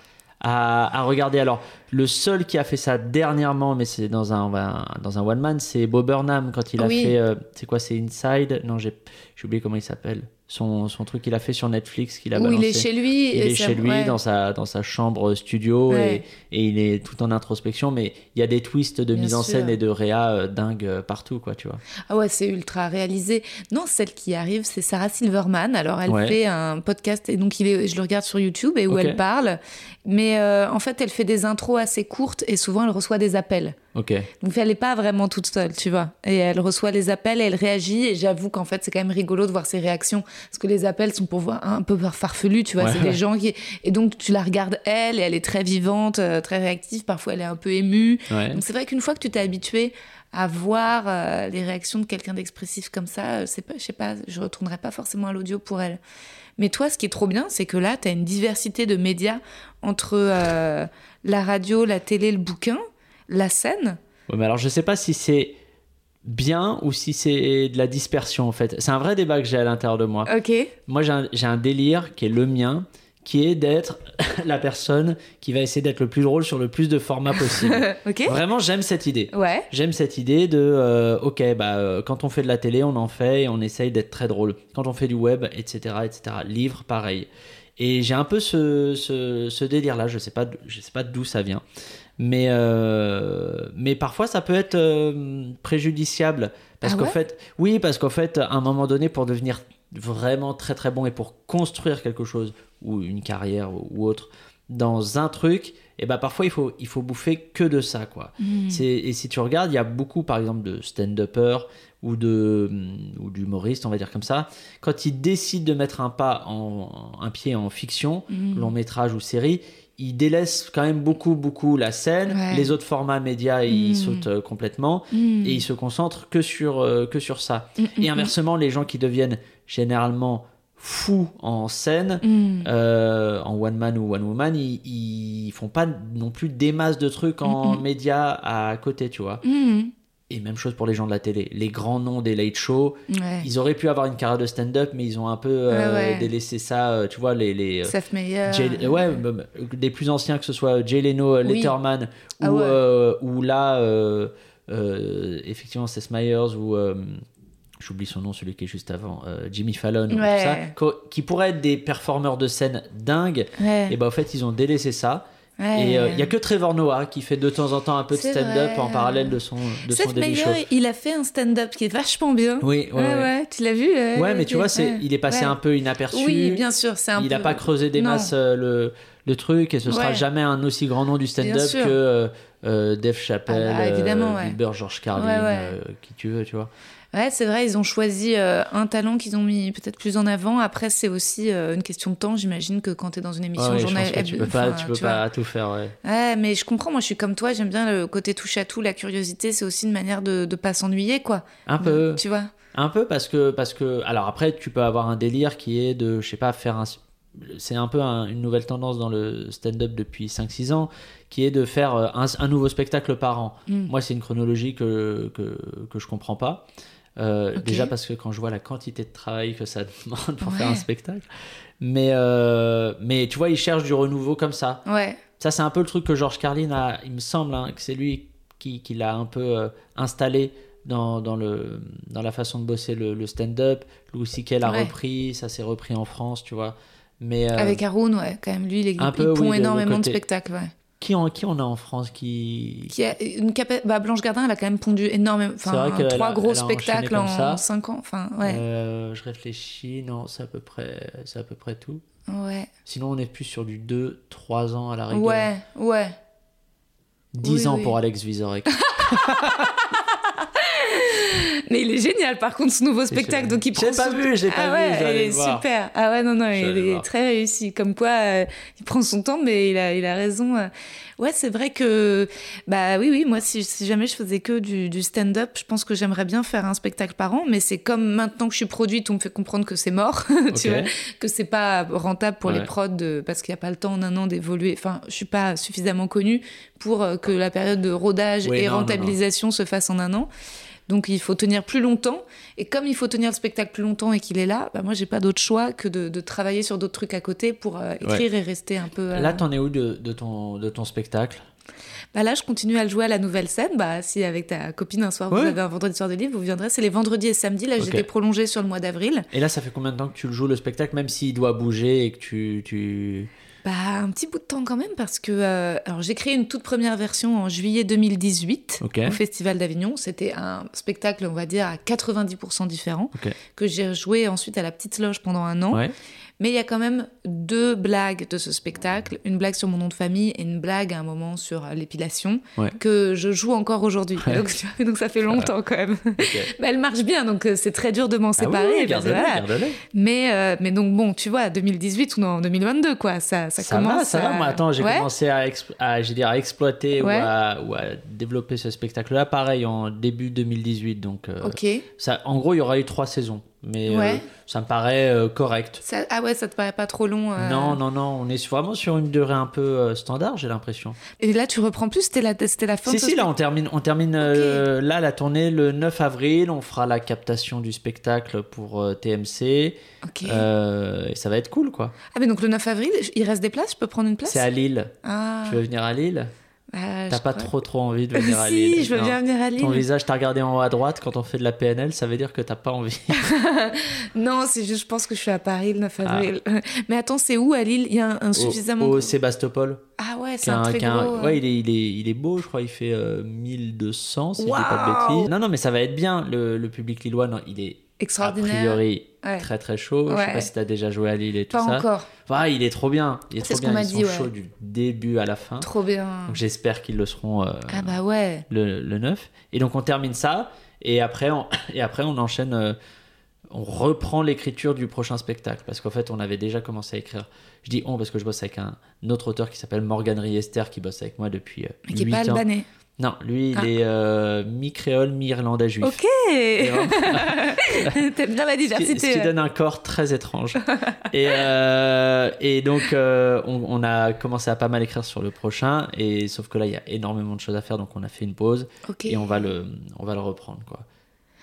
à, à regarder. Alors, le seul qui a fait ça dernièrement, mais c'est dans un, dans un one man, c'est Bob Burnham quand il a Oui. fait. euh, c'est quoi C'est Inside? Non, j'ai oublié comment il s'appelle. Son, son truc qu'il a fait sur Netflix qu'il a Où il est chez lui. Il est chez lui ouais. dans, sa, dans sa chambre studio Ouais. et, et il est tout en introspection, mais il y a des twists de Bien mise en scène et de réa euh, dingues euh, partout, quoi, tu vois. Ah ouais, c'est ultra réalisé. Non, celle qui arrive, c'est Sarah Silverman. Alors, elle Ouais. fait un podcast et donc il est, je le regarde sur YouTube et où elle parle. Mais euh, en fait, elle fait des intros assez courtes et souvent elle reçoit des appels. Ok. Donc elle n'est pas vraiment toute seule, tu vois. Et elle reçoit les appels et elle réagit. Et j'avoue qu'en fait, c'est quand même rigolo de voir ses réactions. Parce que les appels sont pour voir un peu farfelus, tu vois. Ouais, c'est des gens qui. Et donc tu la regardes elle et elle est très vivante, euh, très réactive. Parfois, elle est un peu émue. Ouais. Donc c'est vrai qu'une fois que tu t'es habitué à voir euh, les réactions de quelqu'un d'expressif comme ça, euh, c'est pas, je sais pas, je retournerai pas forcément à l'audio pour elle. Mais toi, ce qui est trop bien, c'est que là, tu as une diversité de médias entre euh, la radio, la télé, le bouquin, la scène. Ouais, mais alors je sais pas si c'est bien ou si c'est de la dispersion en fait. C'est un vrai débat que j'ai à l'intérieur de moi. Ok. Moi j'ai un, délire qui est le mien, qui est d'être la personne qui va essayer d'être le plus drôle sur le plus de formats possible. ok. Vraiment j'aime cette idée. Ouais. J'aime cette idée de euh, ok bah euh, quand on fait de la télé on en fait et on essaye d'être très drôle. Quand on fait du web etc etc. Livre pareil. Et j'ai un peu ce, ce, ce délire là. Je sais pas je sais pas d'où ça vient. Mais euh, mais parfois ça peut être euh, préjudiciable parce Ah qu'en ouais fait oui parce qu'en fait à un moment donné pour devenir vraiment très très bon et pour construire quelque chose ou une carrière ou, autre dans un truc et bah parfois il faut il faut bouffer que de ça quoi. C'est- Et si tu regardes, il y a beaucoup, par exemple, de stand-uppers ou de ou d'humoristes, on va dire comme ça. Quand ils décident de mettre un pas en un pied en fiction, Mm. long métrage ou série, ils délaissent quand même beaucoup beaucoup la scène. Ouais. Les autres formats médias, ils Mm. sautent euh, complètement Hmm. et ils se concentrent que sur euh, que sur ça. Hmm, hmm, Et inversement, les gens qui deviennent généralement fous en scène. hmm. euh, en one man ou one woman, ils, ils font pas non plus des masses de trucs en médias à côté, tu vois. Et même chose pour les gens de la télé. Les grands noms des late shows, Ouais. ils auraient pu avoir une carrière de stand-up, mais ils ont un peu euh, Ouais, ouais. délaissé ça. euh, tu vois, les. les euh, Seth Meyer. Jay- ouais, des plus anciens, que ce soit Jay Leno, Oui. Letterman, Ah ou, euh, là, effectivement, Seth Meyers, ou. J'oublie son nom, celui qui est juste avant, Jimmy Fallon, ou tout ça, qui pourraient être des performeurs de scène dingues, et bah en fait ils ont délaissé ça. Ouais. Et euh, il y a que Trevor Noah qui fait de temps en temps un peu de stand-up en parallèle de son, de son Seth Daily Show. Il a fait un stand-up qui est vachement bien. Oui, ouais, ouais, ouais. ouais, tu l'as vu euh, Ouais, mais tu vois, c'est, il est passé un peu inaperçu. Oui, bien sûr, c'est un il peu. n'a pas creusé des Non. masses euh, le, le truc et ce sera jamais un aussi grand nom du stand-up que euh, euh, Dave Chappelle, Ah bah, évidemment, euh. Bill Burr, George Carlin, euh, qui tu veux, tu vois. Ouais, c'est vrai, ils ont choisi euh, un talent qu'ils ont mis peut-être plus en avant. Après, c'est aussi euh, une question de temps. J'imagine que quand tu es dans une émission Ouais, journal- tu peux pas, tu peux pas tout faire. Ouais. Ouais, mais je comprends. Moi, je suis comme toi. J'aime bien le côté touche à tout, la curiosité. C'est aussi une manière de ne pas s'ennuyer, quoi. Un peu. Tu vois Un peu parce que, parce que. Alors après, tu peux avoir un délire qui est de, je sais pas, faire un. C'est un peu un- une nouvelle tendance dans le stand-up depuis 5-6 ans, qui est de faire euh, un, un nouveau spectacle par an. Mm. Moi, c'est une chronologie que, que, que je comprends pas. Euh. Déjà parce que quand je vois la quantité de travail que ça demande pour Ouais. faire un spectacle. Mais, euh, mais tu vois, il cherche du renouveau comme ça. Ouais. Ça, c'est un peu le truc que George Carlin a, il me semble, hein, que c'est lui qui, qui l'a un peu euh, installé dans, dans, le, dans la façon de bosser le, le stand-up. Louis C.K. l'a Ouais. repris, ça s'est repris en France, tu vois. Mais Avec Haroun, ouais, quand même, lui, il, il peu, pond oui, de- de énormément de côté. spectacles, ouais. Qui, en, qui on a en France qui... Qui a une capa- bah, Blanche Gardin, elle a quand même pondu énormément, enfin, trois gros elle a spectacles en 5 ans, enfin, ouais, Euh, je réfléchis, non, c'est à peu près, c'est à peu près tout. ouais, Sinon, on est plus sur du 2, 3 ans à la rigueur. ouais, ouais. 10 Oui, ans oui. pour Alex Vizorek. Mais il est génial, par contre, ce nouveau spectacle, donc il prend pas son- vu, je l'ai pas ah vu, ouais, il est voir. super. Ah ouais, non, non, il est voir. très réussi. Comme quoi, euh, il prend son temps, mais il a, il a raison. Ouais, c'est vrai que, bah oui, oui, moi, si, si jamais je faisais que du, du stand-up, je pense que j'aimerais bien faire un spectacle par an, mais c'est comme maintenant que je suis produite, on me fait comprendre que c'est mort, tu Ok. vois, que c'est pas rentable pour les prods de- parce qu'il n'y a pas le temps en un an d'évoluer. Enfin, je suis pas suffisamment connue pour euh, que la période de rodage et non, non, non. rentabilisation se fasse en un an. Donc il faut tenir plus longtemps. Et comme il faut tenir le spectacle plus longtemps et qu'il est là, bah moi j'ai pas d'autre choix que de, de travailler sur d'autres trucs à côté pour euh, écrire et rester un peu. euh, Là, t'en es où de, de ton, de ton spectacle? Bah là, je continue à le jouer à la nouvelle scène. Bah si avec ta copine un soir vous avez un vendredi soir de livre, vous viendrez. C'est les vendredis et samedis. Là, Ok. j'étais prolongée sur le mois d'avril. Et là, ça fait combien de temps que tu le joues le spectacle, même s'il doit bouger et que tu. tu... Bah un petit bout de temps quand même parce que euh, alors j'ai créé une toute première version en juillet 2018 Ok. au Festival d'Avignon. C'était un spectacle, on va dire à 90% différent que j'ai joué ensuite à la Petite Loge pendant un an. Ouais. Mais il y a quand même deux blagues de ce spectacle. Une blague sur mon nom de famille et une blague à un moment sur l'épilation Ouais. que je joue encore aujourd'hui. Ouais. Donc, ça fait longtemps quand même. Mais elle marche bien, donc euh, c'est très dur de m'en Ah séparer. oui, parce voilà. mais, euh, mais donc bon, tu vois, 2018 ou en 2022, quoi. Ça, ça, Ça commence. va, ça va. Moi, attends, j'ai Ouais. commencé à, dire, à exploiter ou, à, ou à développer ce spectacle-là, pareil, en début 2018. Donc, euh, ça, en gros, il y aura eu trois saisons. Mais euh, ça me paraît euh, correct. Ça- ah ouais, ça te paraît pas trop long euh, Non, non, non, on est vraiment sur une durée un peu standard, j'ai l'impression. Et là, tu reprends plus, c'était la, c'était la fin Si, de si, là, on termine, on termine là la tournée le 9 avril. On fera la captation du spectacle pour TMC. Ok. Et ça va être cool, quoi. Ah, mais donc le 9 avril, il reste des places Je peux prendre une place? C'est à Lille. Ah, Tu veux venir à Lille? Ah, T'as pas crois- trop trop envie de venir à Lille. si, je veux Non. bien venir à Lille. Ton visage, t'as regardé en haut à droite quand on fait de la PNL, ça veut dire que t'as pas envie. Non, c'est juste, je pense que je suis à Paris le 9 Ah. avril. Mais attends, c'est où à Lille? Il y a un, un suffisamment. Au, au Sébastopol. Ah ouais, c'est est un un- très gros. Ouais, il est, il, est, il est beau, je crois. Il fait euh, 1200, si je dis pas de bêtises. Non, non, mais ça va être bien. Le, le public lillois, non, il est a Extraordinaire. priori Ouais. très très chaud. Je Ouais. sais pas si t'as déjà joué à Lille et tout Pas ça. encore. Enfin, il est trop bien. Il est C'est trop bien. Ils dit, sont ouais. chauds du début à la fin. Trop bien. Donc j'espère qu'ils le seront euh, Ah bah ouais. le, le 9. Et donc on termine ça. Et après, on, et après, on enchaîne. euh, on reprend l'écriture du prochain spectacle. Parce qu'en fait, on avait déjà commencé à écrire. Je dis on parce que je bosse avec un, autre auteur qui s'appelle Morgan Riester qui bosse avec moi depuis euh, Mais qui est 8 pas ans. albanais. Non, lui, il Ah. est euh, mi-créole, mi-irlandais juif. Ok T'aimes bien la ce qui- diversité. ce qui ouais. donne un corps très étrange. et, euh, et donc, euh, on, on a commencé à pas mal écrire sur le prochain. Et sauf que là, il y a énormément de choses à faire. Donc, on a fait une pause. Et on va le, on va le reprendre, quoi.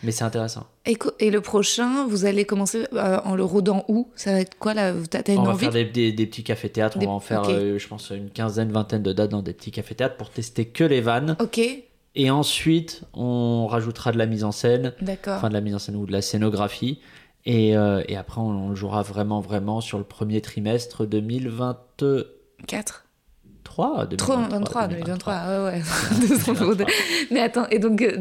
Mais c'est intéressant. Et, le prochain, vous allez commencer euh, en le rodant où? Ça va être quoi là? T'as t'as une on va envie? faire des, des- des petits cafés-théâtres. On va en faire, euh, je pense, une quinzaine, vingtaine de dates dans des petits cafés-théâtres pour tester que les vannes. Ok, Et ensuite, on rajoutera de la mise en scène. d'accord. enfin de la mise en scène ou de la scénographie. Et, euh, et après, on, on jouera vraiment, vraiment sur le premier trimestre 2023. 4 2023, 23, 2023, ouais, ouais. Mais attends, et donc, euh,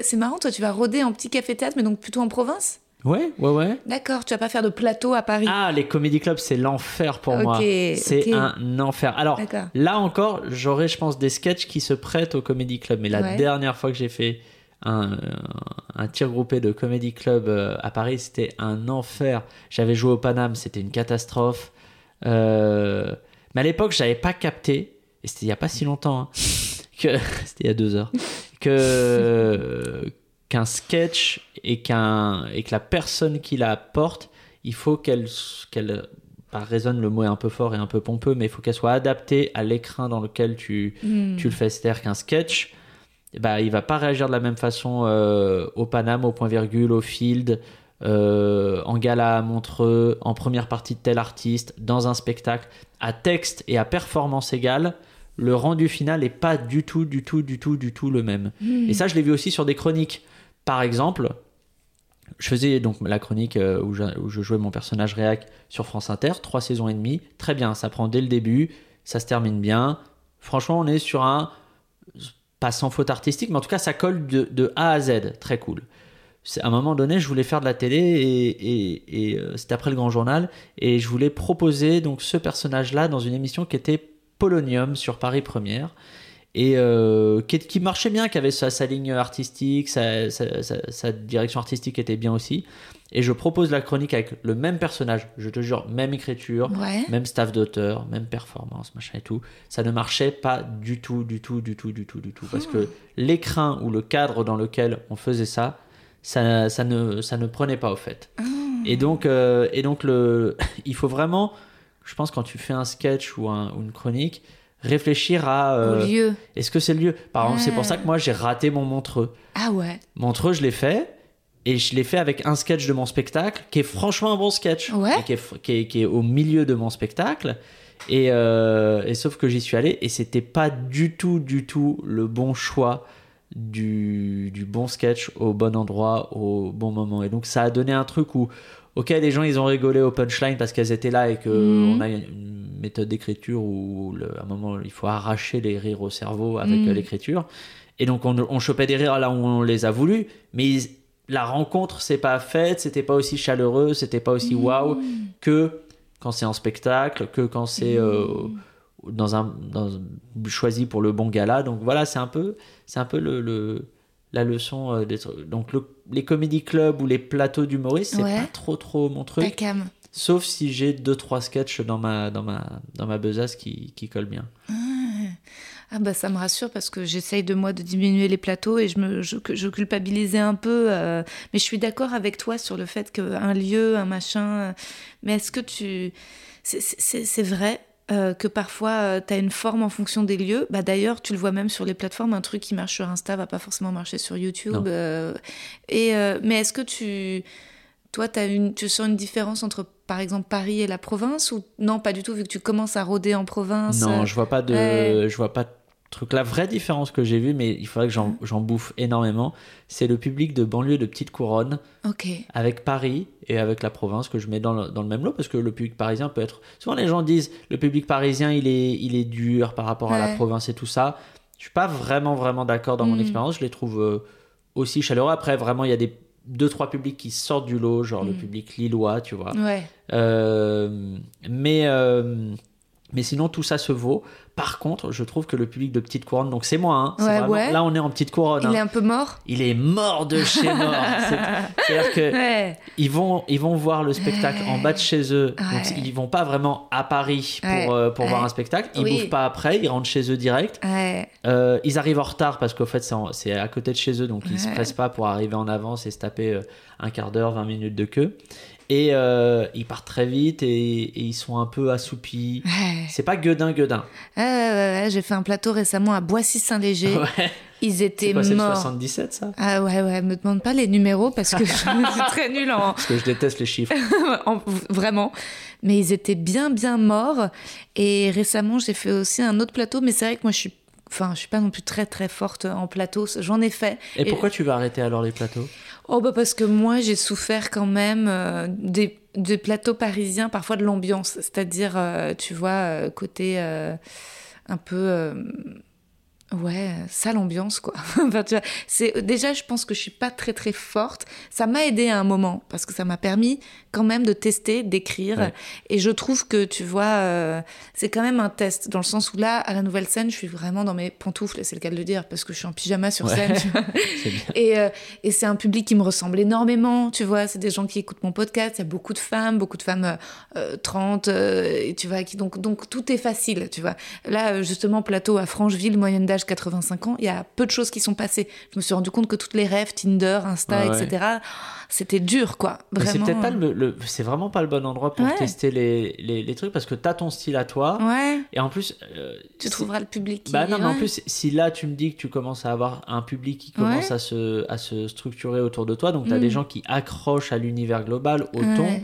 c'est marrant, toi, tu vas rôder en petit café-théâtre, mais donc plutôt en province? Ouais, ouais, ouais. D'accord, tu vas pas faire de plateau à Paris? Ah, les comédie clubs, c'est l'enfer pour Ok, moi. C'est ok. un enfer. Alors, là encore, j'aurais, je pense, des sketchs qui se prêtent au comédie club. Mais la Ouais. dernière fois que j'ai fait un, un tir groupé de comédie club euh, à Paris, c'était un enfer. J'avais joué au Paname, c'était une catastrophe. Euh, Mais à l'époque, j'avais pas capté, et c'était il y a pas si longtemps, hein, que c'était il y a deux heures, que qu'un sketch et qu'un et que la personne qui la porte, il faut qu'elle qu'elle pas résonne le mot est un peu fort et un peu pompeux, mais il faut qu'elle soit adaptée à l'écran dans lequel tu Hmm. tu le fais. C'est-à-dire qu'un sketch, ben, il va pas réagir de la même façon euh, au Paname, au point virgule, au field, euh, en gala à Montreux, en première partie de tel artiste, dans un spectacle, à texte et à performance égale. Le rendu final est pas du tout, du tout, du tout, du tout le même. Et ça, je l'ai vu aussi sur des chroniques. Par exemple, je faisais donc la chronique euh, où, je, où je jouais mon personnage réac sur France Inter, trois saisons et demie. Très bien, ça prend dès le début, ça se termine bien. Franchement, on est sur un pas sans faute artistique, mais en tout cas, ça colle de, de A à Z. Très cool. À un moment donné, je voulais faire de la télé et, et- et, euh, c'était après le Grand Journal et je voulais proposer donc ce personnage-là dans une émission qui était Polonium sur Paris Première et euh, qui, qui marchait bien, qui avait sa, sa ligne artistique, sa, sa- sa- sa direction artistique était bien aussi. Et je propose la chronique avec le même personnage, je te jure, même écriture, Ouais. même staff d'auteur, même performance, machin et tout. Ça ne marchait pas du tout, du tout, du tout, du tout, du tout. Parce que l'écrin ou le cadre dans lequel on faisait ça, ça, ça, ne, ça ne prenait pas au fait. Et donc, euh, et donc le, il faut vraiment, je pense, quand tu fais un sketch ou, un- ou une chronique, réfléchir à euh, lieu. est-ce que c'est le lieu? Par exemple, c'est pour ça que moi j'ai raté mon Montreux. Ah ouais. Montreux, je l'ai fait. Et je l'ai fait avec un sketch de mon spectacle qui est franchement un bon sketch. Ouais. Et qui, est, qui, est, qui est au milieu de mon spectacle. Et, euh, et sauf que j'y suis allé et c'était pas du tout, du tout le bon choix du, du bon sketch au bon endroit, au bon moment. Et donc ça a donné un truc où, ok, les gens ils ont rigolé au punchline parce qu'elles étaient là et que Mhm. a une méthode d'écriture où le- à un moment il faut arracher les rires au cerveau avec Mhm. euh, l'écriture. Et donc on, on chopait des rires là où on les a voulu, mais ils- la rencontre s'est pas faite, c'était pas aussi chaleureux, c'était pas aussi waouh que quand c'est en spectacle, que quand c'est euh, dans un, dans choisi pour le bon gala. Donc voilà, c'est un peu, c'est un peu le, le- la leçon euh, des. Donc le- les comédie clubs ou les plateaux d'humoristes, c'est Ouais. pas trop trop mon truc. Sauf si j'ai deux trois sketchs dans ma dans ma dans ma besace qui, qui collent bien. Ah bah ça me rassure parce que j'essaye de moi de diminuer les plateaux et je me je, je culpabilisais un peu euh, mais je suis d'accord avec toi sur le fait qu'un lieu un machin euh, mais est-ce que tu c'est- c'est c'est vrai euh, que parfois tu as une forme en fonction des lieux. Bah d'ailleurs tu le vois même sur les plateformes un truc qui marche sur Insta va pas forcément marcher sur YouTube. Euh, et euh, mais est-ce que tu toi, as une, tu sens une différence entre, par exemple, Paris et la province ou non, pas du tout, vu que tu commences à rôder en province Non, euh, je vois pas de ouais. je vois pas de truc. La vraie différence que j'ai vue, mais il faudrait que j'en j'en bouffe énormément, c'est le public de banlieue de petite couronne avec Paris et avec la province que je mets dans le, dans le même lot parce que le public parisien peut être souvent les gens disent le public parisien il est il est dur par rapport à la province et tout ça je suis pas vraiment vraiment d'accord dans mon Mm. expérience je les trouve euh, aussi chaleureux après vraiment il y a des deux trois publics qui sortent du lot genre le Mm. public lillois tu vois Ouais. euh, mais, euh, mais sinon, tout ça se vaut. Par contre, je trouve que le public de Petite Couronne, donc c'est moi, hein, c'est Ouais, vraiment- ouais. là on est en Petite Couronne. Il hein. est un peu mort Il est mort de chez mort. C'est- C'est-à-dire que Ouais. ils vont, ils vont voir le spectacle en bas de chez eux. Donc ils vont pas vraiment à Paris pour, euh, pour voir un spectacle. Ils Oui. bouffent pas après, ils rentrent chez eux direct. Euh, ils arrivent en retard parce qu'au fait c'est à côté de chez eux, donc ils se pressent pas pour arriver en avance et se taper euh, un quart d'heure, 20 minutes de queue. Et euh, ils partent très vite et, et ils sont un peu assoupis. Ouais. C'est pas gueudin guedin. Ouais, ouais, J'ai fait un plateau récemment à Boissy-Saint-Léger. Ouais. Ils étaient quoi, c'est le morts. 77 ça? Ah ouais, ouais, me demande pas les numéros parce que je suis très nulle en, Parce que je déteste les chiffres. en- vraiment. Mais ils étaient bien, bien morts. Et récemment, j'ai fait aussi un autre plateau, mais c'est vrai que moi, je suis, enfin, je suis pas non plus très, très forte en plateau. J'en ai fait. Et pourquoi tu vas arrêter alors les plateaux? Oh bah parce que moi j'ai souffert quand même euh, des, des plateaux parisiens, parfois de l'ambiance, c'est-à-dire euh, tu vois euh, côté un peu ouais sale ambiance quoi. enfin, tu vois, c'est déjà je pense que je suis pas très très forte. Ça m'a aidé à un moment parce que ça m'a permis quand même de tester, d'écrire Ouais. et je trouve que tu vois euh, c'est quand même un test dans le sens où là à la nouvelle scène je suis vraiment dans mes pantoufles, c'est le cas de le dire parce que je suis en pyjama sur Ouais. scène. tu vois. Et, euh, et c'est un public qui me ressemble énormément, tu vois. C'est des gens qui écoutent mon podcast. Il y a beaucoup de femmes, beaucoup de femmes euh, euh, 30, euh, et tu vois, qui, donc, donc tout est facile, tu vois. Là, justement, plateau à Francheville, moyenne d'âge l'âge 85 ans, il y a peu de choses qui sont passées. Je me suis rendu compte que toutes les rêves, Tinder, Insta, Ouais, etc., c'était dur, quoi. Mais c'est Vraiment. peut-être pas le, le- c'est vraiment pas le bon endroit pour Ouais. tester les, les, les trucs parce que t'as ton style à toi Ouais, et en plus euh, tu trouveras le public qui... bah non mais en plus si là tu me dis que tu commences à avoir un public qui commence à se à se structurer autour de toi donc t'as Mm. des gens qui accrochent à l'univers global au ton.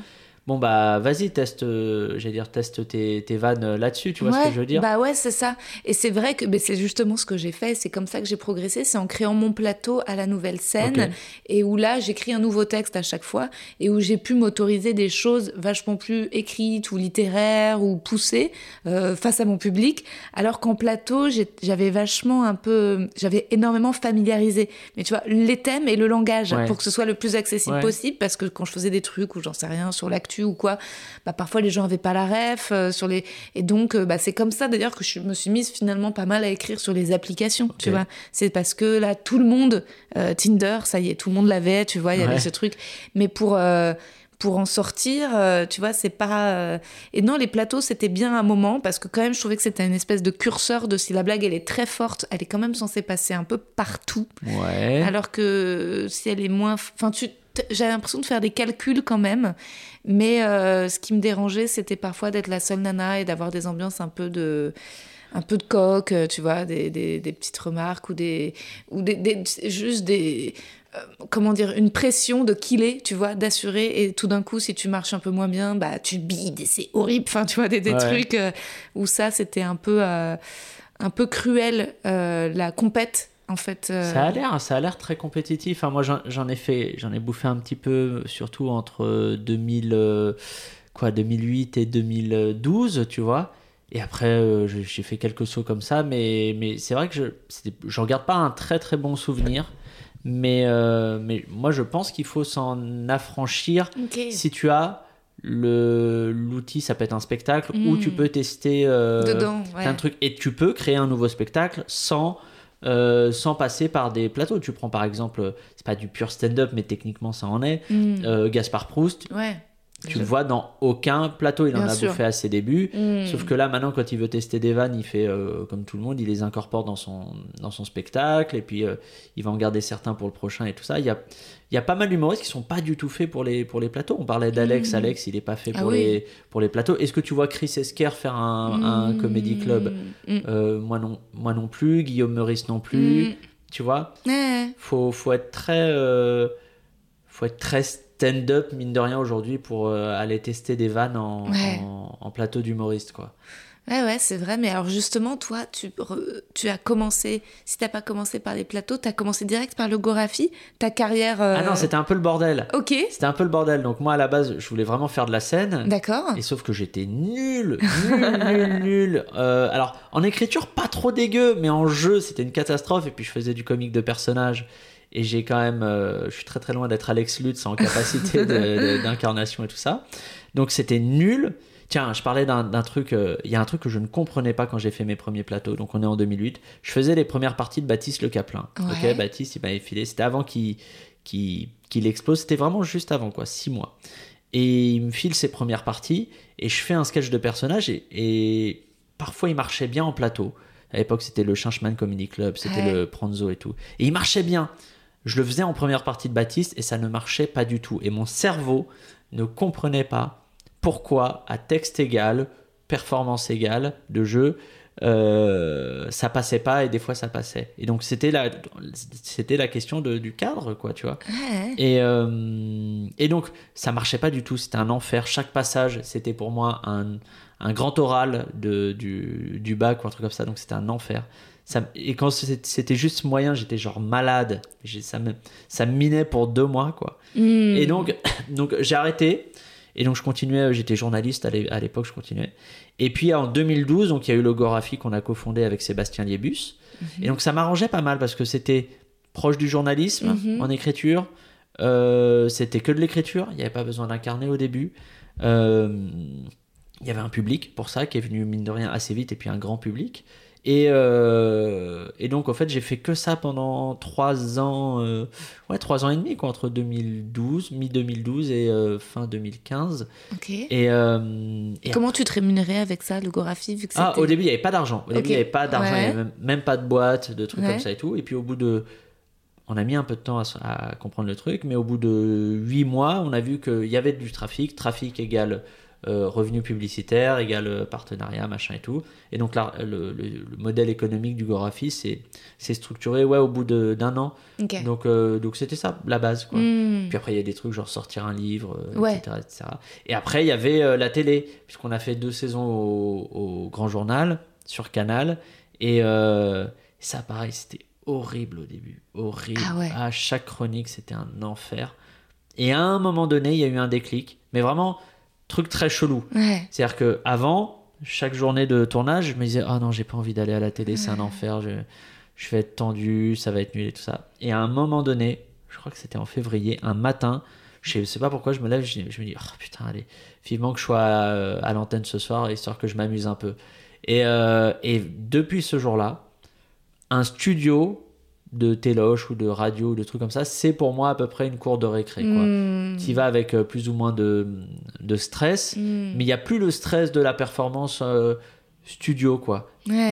Bon bah vas-y teste euh, j'allais dire teste tes, tes vannes euh, là-dessus tu vois ce que je veux dire? Bah ouais, c'est ça. Et c'est vrai que c'est justement ce que j'ai fait. C'est comme ça que j'ai progressé. C'est en créant mon plateau à la nouvelle scène et où là, j'écris un nouveau texte à chaque fois et où j'ai pu m'autoriser des choses vachement plus écrites ou littéraires ou poussées euh, face à mon public. Alors qu'en plateau, j'avais vachement un peu, j'avais énormément familiarisé. Mais tu vois, les thèmes et le langage Ouais. pour que ce soit le plus accessible Ouais. possible parce que quand je faisais des trucs ou j'en sais rien sur l'actu ou quoi, bah parfois les gens avaient pas la ref euh, sur les et donc euh, bah c'est comme ça d'ailleurs que je me suis mise finalement pas mal à écrire sur les applications, tu vois. C'est parce que là tout le monde euh, Tinder, ça y est, tout le monde l'avait, tu vois, il y avait Ouais. ce truc. Mais pour pour en sortir, euh, tu vois, c'est pas. euh, Et non, les plateaux, c'était bien un moment parce que quand même, je trouvais que c'était une espèce de curseur de si la blague elle est très forte, elle est quand même censée passer un peu partout. ouais Alors que si elle est moins. Enfin, tu. J'avais l'impression de faire des calculs quand même, mais euh, ce qui me dérangeait, c'était parfois d'être la seule nana et d'avoir des ambiances un peu de, un peu de coque, euh, tu vois, des, des, des petites remarques ou des, ou des, des- juste des, euh, comment dire, une pression de killer, tu vois, d'assurer. Et tout d'un coup, si tu marches un peu moins bien, bah tu bides et c'est horrible. Enfin, tu vois, des, des Ouais. trucs euh, où ça, c'était un peu, euh, un peu cruel la compète. En fait, euh, Ça a l'air, ça a l'air très compétitif. Enfin, moi, j'en ai fait, j'en ai bouffé un petit peu, surtout entre 2000, euh, quoi, 2008 et 2012, tu vois. Et après, euh, j'ai fait quelques sauts comme ça, mais, mais c'est vrai que je, j'en garde pas un très très bon souvenir. Mais, euh, mais moi, je pense qu'il faut s'en affranchir si tu as le l'outil, ça peut être un spectacle, où tu peux tester euh, Dedans, ouais. plein de trucs. Et tu peux créer un nouveau spectacle sans, euh, sans passer par des plateaux. Tu prends par exemple, c'est pas du pur stand-up, mais techniquement ça en est, Mm. euh, Gaspard Proust. Ouais. Tu le vois dans aucun plateau. Il en a sûr. bouffé à ses débuts. Mm. Sauf que là, maintenant, quand il veut tester des vannes, il fait euh, comme tout le monde, il les incorpore dans son, dans son spectacle, et puis euh, il va en garder certains pour le prochain et tout ça. Il y a, il y a pas mal d'humoristes qui sont pas du tout faits pour les, pour les plateaux. On parlait d'Alex, Mm. Alex, il est pas fait Ah pour, oui. les, pour les plateaux. Est-ce que tu vois Chris Esquer faire un, un Mm. comedy club. Euh, moi, non, moi non plus, Guillaume Meurice non plus, tu vois Ouais. faut, faut être très faut être très stand-up mine de rien aujourd'hui pour euh, aller tester des vannes en, Ouais. en, en plateau d'humoriste quoi Ouais, ouais, c'est vrai. Mais alors, justement, toi, tu, as commencé, si t'as pas commencé par les plateaux, t'as commencé direct par l'ogographie, ta carrière. euh, ah non c'était un peu le bordel Ok, c'était un peu le bordel donc moi à la base je voulais vraiment faire de la scène d'accord. et sauf que j'étais nul nul nul nul Euh, alors en écriture pas trop dégueu mais en jeu c'était une catastrophe et puis je faisais du comique de personnage et j'ai quand même euh, je suis très très loin d'être Alex Lutz en capacité d'incarnation et tout ça donc c'était nul tiens je parlais d'un truc euh, il y a un truc que je ne comprenais pas quand j'ai fait mes premiers plateaux donc on est en 2008 je faisais les premières parties de Baptiste Le Caplin Ouais. ok Baptiste il m'avait filé c'était avant qu'il explose c'était vraiment juste avant quoi six mois et il me file ses premières parties et je fais un sketch de personnage et, et parfois il marchait bien en plateau. À l'époque c'était le Chinchman Comedy Club, c'était Ouais. le Pranzo et tout. Et il marchait bien. Je le faisais en première partie de Baptiste et ça ne marchait pas du tout. Et mon cerveau ne comprenait pas pourquoi à texte égal, performance égale de jeu, euh, ça passait pas et des fois ça passait. Et donc c'était la, c'était la question de- du cadre quoi, tu vois. Ouais. Et, euh, et donc, ça marchait pas du tout. C'était un enfer. Chaque passage, c'était pour moi un, un grand oral de, du, du bac ou un truc comme ça. Donc, c'était un enfer. Ça, et quand c'était juste moyen, j'étais genre malade. Ça me, ça me minait pour deux mois, quoi. Mm. Et donc, donc j'ai arrêté. Et donc, je continuais. J'étais journaliste à l'é- à l'époque, je continuais. Et puis, en 2012, donc, il y a eu Logographie qu'on a cofondé avec Sébastien Liebus. Et donc, ça m'arrangeait pas mal parce que c'était proche du journalisme Mhm. en écriture. Euh, c'était que de l'écriture. Il n'y avait pas besoin d'incarner au début. Euh, il y avait un public pour ça qui est venu, mine de rien, assez vite. Et puis, un grand public. Et, euh, et donc, en fait, j'ai fait que ça pendant trois ans, euh, ouais, trois ans et demi, quoi, entre 2012, mi-2012 et euh, fin 2015. Ok. Et, euh, et Comment tu te rémunérais avec ça, logographie, vu que ah, au début, il n'y avait pas d'argent. Au début, il n'y avait pas d'argent, il n'y Ouais. avait même, même pas de boîte, de trucs Ouais. comme ça et tout. Et puis, au bout de. On a mis un peu de temps à, comprendre le truc, mais au bout de huit mois, on a vu qu'il y avait du trafic. Trafic égale euh, revenu publicitaire, égale euh, partenariat, machin et tout. Et donc, là, le, le- le modèle économique du Gorafi c'est c'est structuré ouais, au bout d'un an. Donc, euh, donc c'était ça, la base. Quoi. Hmm. Puis après, il y a des trucs genre sortir un livre, euh, Ouais. etc., etc. Et après, il y avait euh, la télé, puisqu'on a fait deux saisons au, au Grand Journal, sur Canal. Et euh, ça, pareil, c'était horrible au début. Horrible. Ah ouais. À chaque chronique, c'était un enfer. Et à un moment donné, il y a eu un déclic. Mais vraiment, truc très chelou. Ouais. C'est-à-dire que avant chaque journée de tournage, je me disais ah non, j'ai pas envie d'aller à la télé, c'est un enfer, je, je vais être tendu, ça va être nul et tout ça. Et à un moment donné, je crois que c'était en février, un matin, je sais pas pourquoi je me lève, je, je me dis oh putain allez, vivement que je sois à, à l'antenne ce soir histoire que je m'amuse un peu. Et, euh, et depuis ce jour-là, un studio de téloche ou de radio ou de trucs comme ça, c'est pour moi à peu près une cour de récré. Quoi. Tu y vas avec euh, plus ou moins de, de stress, Hmm. mais il n'y a plus le stress de la performance euh, studio, quoi. Ouais.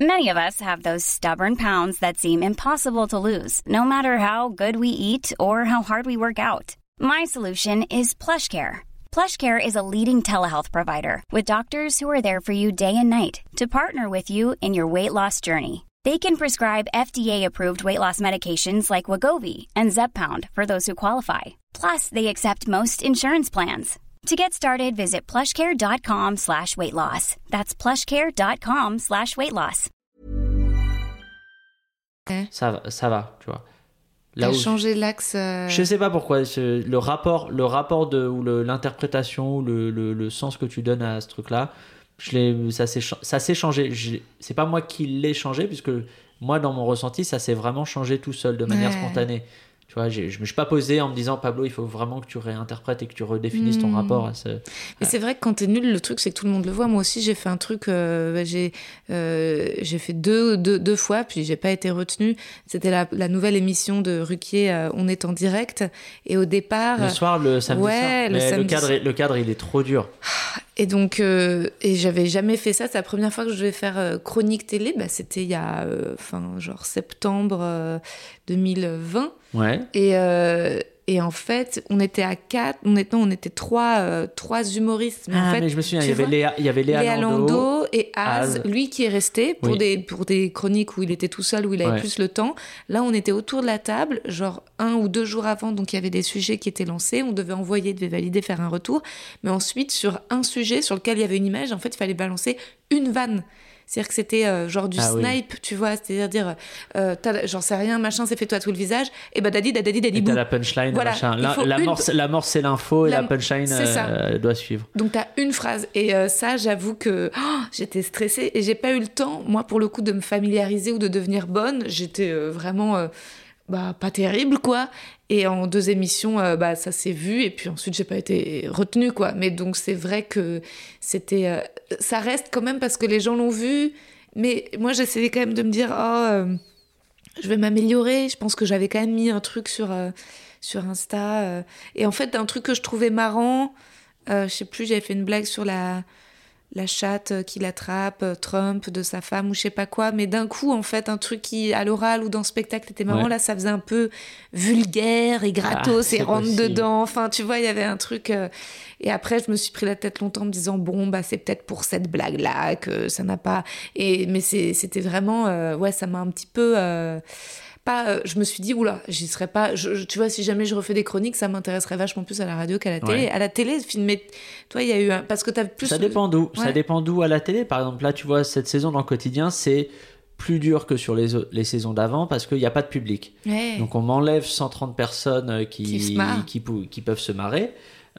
Many of us have those stubborn pounds that seem impossible to lose, no matter how good we eat or how hard we work out. My solution is PlushCare. PlushCare is a leading telehealth provider with doctors who are there for you day and night to partner with you in your weight loss journey. They can prescribe FDA-approved weight loss medications like Wagovi and Zepbound for those who qualify. Plus, they accept most insurance plans. To get started, visit plushcare.com slash weight loss. That's plushcare.com slash weight loss. Ça, va- ça va, tu vois. Là où changé l'axe. euh, je sais pas pourquoi le rapport, le rapport de ou l'interprétation ou le, le, le sens que tu donnes à ce truc-là, je l'ai, ça s'est, changé. C'est pas moi qui l'ai changé puisque moi dans mon ressenti, ça s'est vraiment changé tout seul de manière Ouais. spontanée. Tu vois, je me suis pas posé en me disant Pablo, il faut vraiment que tu réinterprètes et que tu redéfinisses ton Hmm. rapport à ce. Mais c'est vrai que quand t'es nul, le truc c'est que tout le monde le voit. Moi aussi, j'ai fait un truc, euh, j'ai euh, fait deux, deux, deux fois, puis j'ai pas été retenue. C'était la, la nouvelle émission de Ruquier, euh, On est en direct. Et au départ, Le soir, le samedi ouais, soir. le Mais le samedi cadre, le cadre, il est trop dur. et donc, euh, et j'avais jamais fait ça. C'est la première fois que je devais faire euh, chronique télé. Bah, c'était il y a, euh, enfin, genre septembre euh, 2020. Ouais. Et, euh, et en fait, on était à quatre, on était, non, on était trois, euh, trois humoristes. Mais en ah, fait, mais je me souviens, il y avait Léa, il y avait Léa, Léa et Az, Az. lui qui est resté pour, Oui. des, pour des chroniques où il était tout seul, où il avait Ouais. plus le temps. Là, on était autour de la table, genre un ou deux jours avant, donc il y avait des sujets qui étaient lancés, on devait envoyer, devait valider, faire un retour. Mais ensuite, sur un sujet sur lequel il y avait une image, en fait, il fallait balancer une vanne. C'est-à-dire que c'était euh, genre du Ah oui. snipe, tu vois, c'est-à-dire dire, euh, j'en sais rien, machin, c'est fait toi tout le visage, et bah dadi, dadi, dadi, t'as la punchline, Voilà, machin. La, la une- morse, la morse, c'est l'info et La- la, punchline euh, doit suivre. Donc t'as une phrase et euh, ça j'avoue que oh, j'étais stressée et j'ai pas eu le temps moi pour le coup de me familiariser ou de devenir bonne j'étais vraiment bah pas terrible quoi. Et en deux émissions euh, bah ça s'est vu et puis ensuite j'ai pas été retenue quoi. Mais donc c'est vrai que c'était euh, ça reste quand même parce que les gens l'ont vu. Mais moi j'essayais quand même de me dire oh euh, je vais m'améliorer. Je pense que j'avais quand même mis un truc sur sur Insta et en fait un truc que je trouvais marrant je sais plus, j'avais fait une blague sur la, la chatte qui l'attrape, Trump, de sa femme ou je sais pas quoi, mais d'un coup, en fait, un truc qui, à l'oral ou dans le spectacle, était marrant, Ouais. là, ça faisait un peu vulgaire et gratos Ah, et rentre possible. dedans. Enfin, tu vois, il y avait un truc. euh, Et après, je me suis pris la tête longtemps en me disant, bon, bah, c'est peut-être pour cette blague-là que ça n'a pas. Et, mais c'était vraiment. euh, ouais, ça m'a un petit peu. euh, pas, euh, je me suis dit, oula, j'y serais pas. je- je- tu vois, si jamais je refais des chroniques, ça m'intéresserait vachement plus à la radio qu'à la télé. Ouais. À la télé, filmer. Toi, il y a eu un. Parce que t'as plus. Ça dépend d'où. Ça dépend d'où à la télé. Par exemple, là, tu vois, cette saison dans le quotidien, c'est plus dur que sur les, les saisons d'avant parce qu'il n'y a pas de public. Ouais. Donc on m'enlève 130 personnes euh, Qui qui, peuvent se marrer.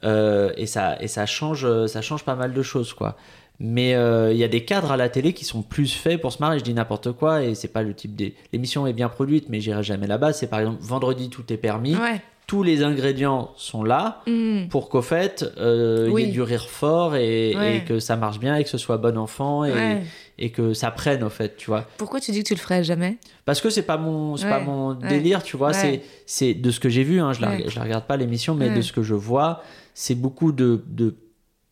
Euh, et ça, et ça, change, ça change pas mal de choses, quoi. Mais euh, il y a des cadres à la télé qui sont plus faits pour se marrer. Je dis n'importe quoi et c'est pas le type des. L'émission est bien produite, mais j'irai jamais là-bas. C'est par exemple vendredi tout est permis. Ouais. tous les ingrédients sont là Mm. pour qu'au fait, euh, il y ait du rire fort et, Ouais. et que ça marche bien et que ce soit bon enfant et, Ouais. et que ça prenne, au fait, tu vois. Pourquoi tu dis que tu le ferais jamais? Parce que c'est pas mon, c'est pas mon délire, tu vois. C'est, c'est de ce que j'ai vu. Hein, je, la, Ouais. je la regarde pas l'émission, mais de ce que je vois, c'est beaucoup de, de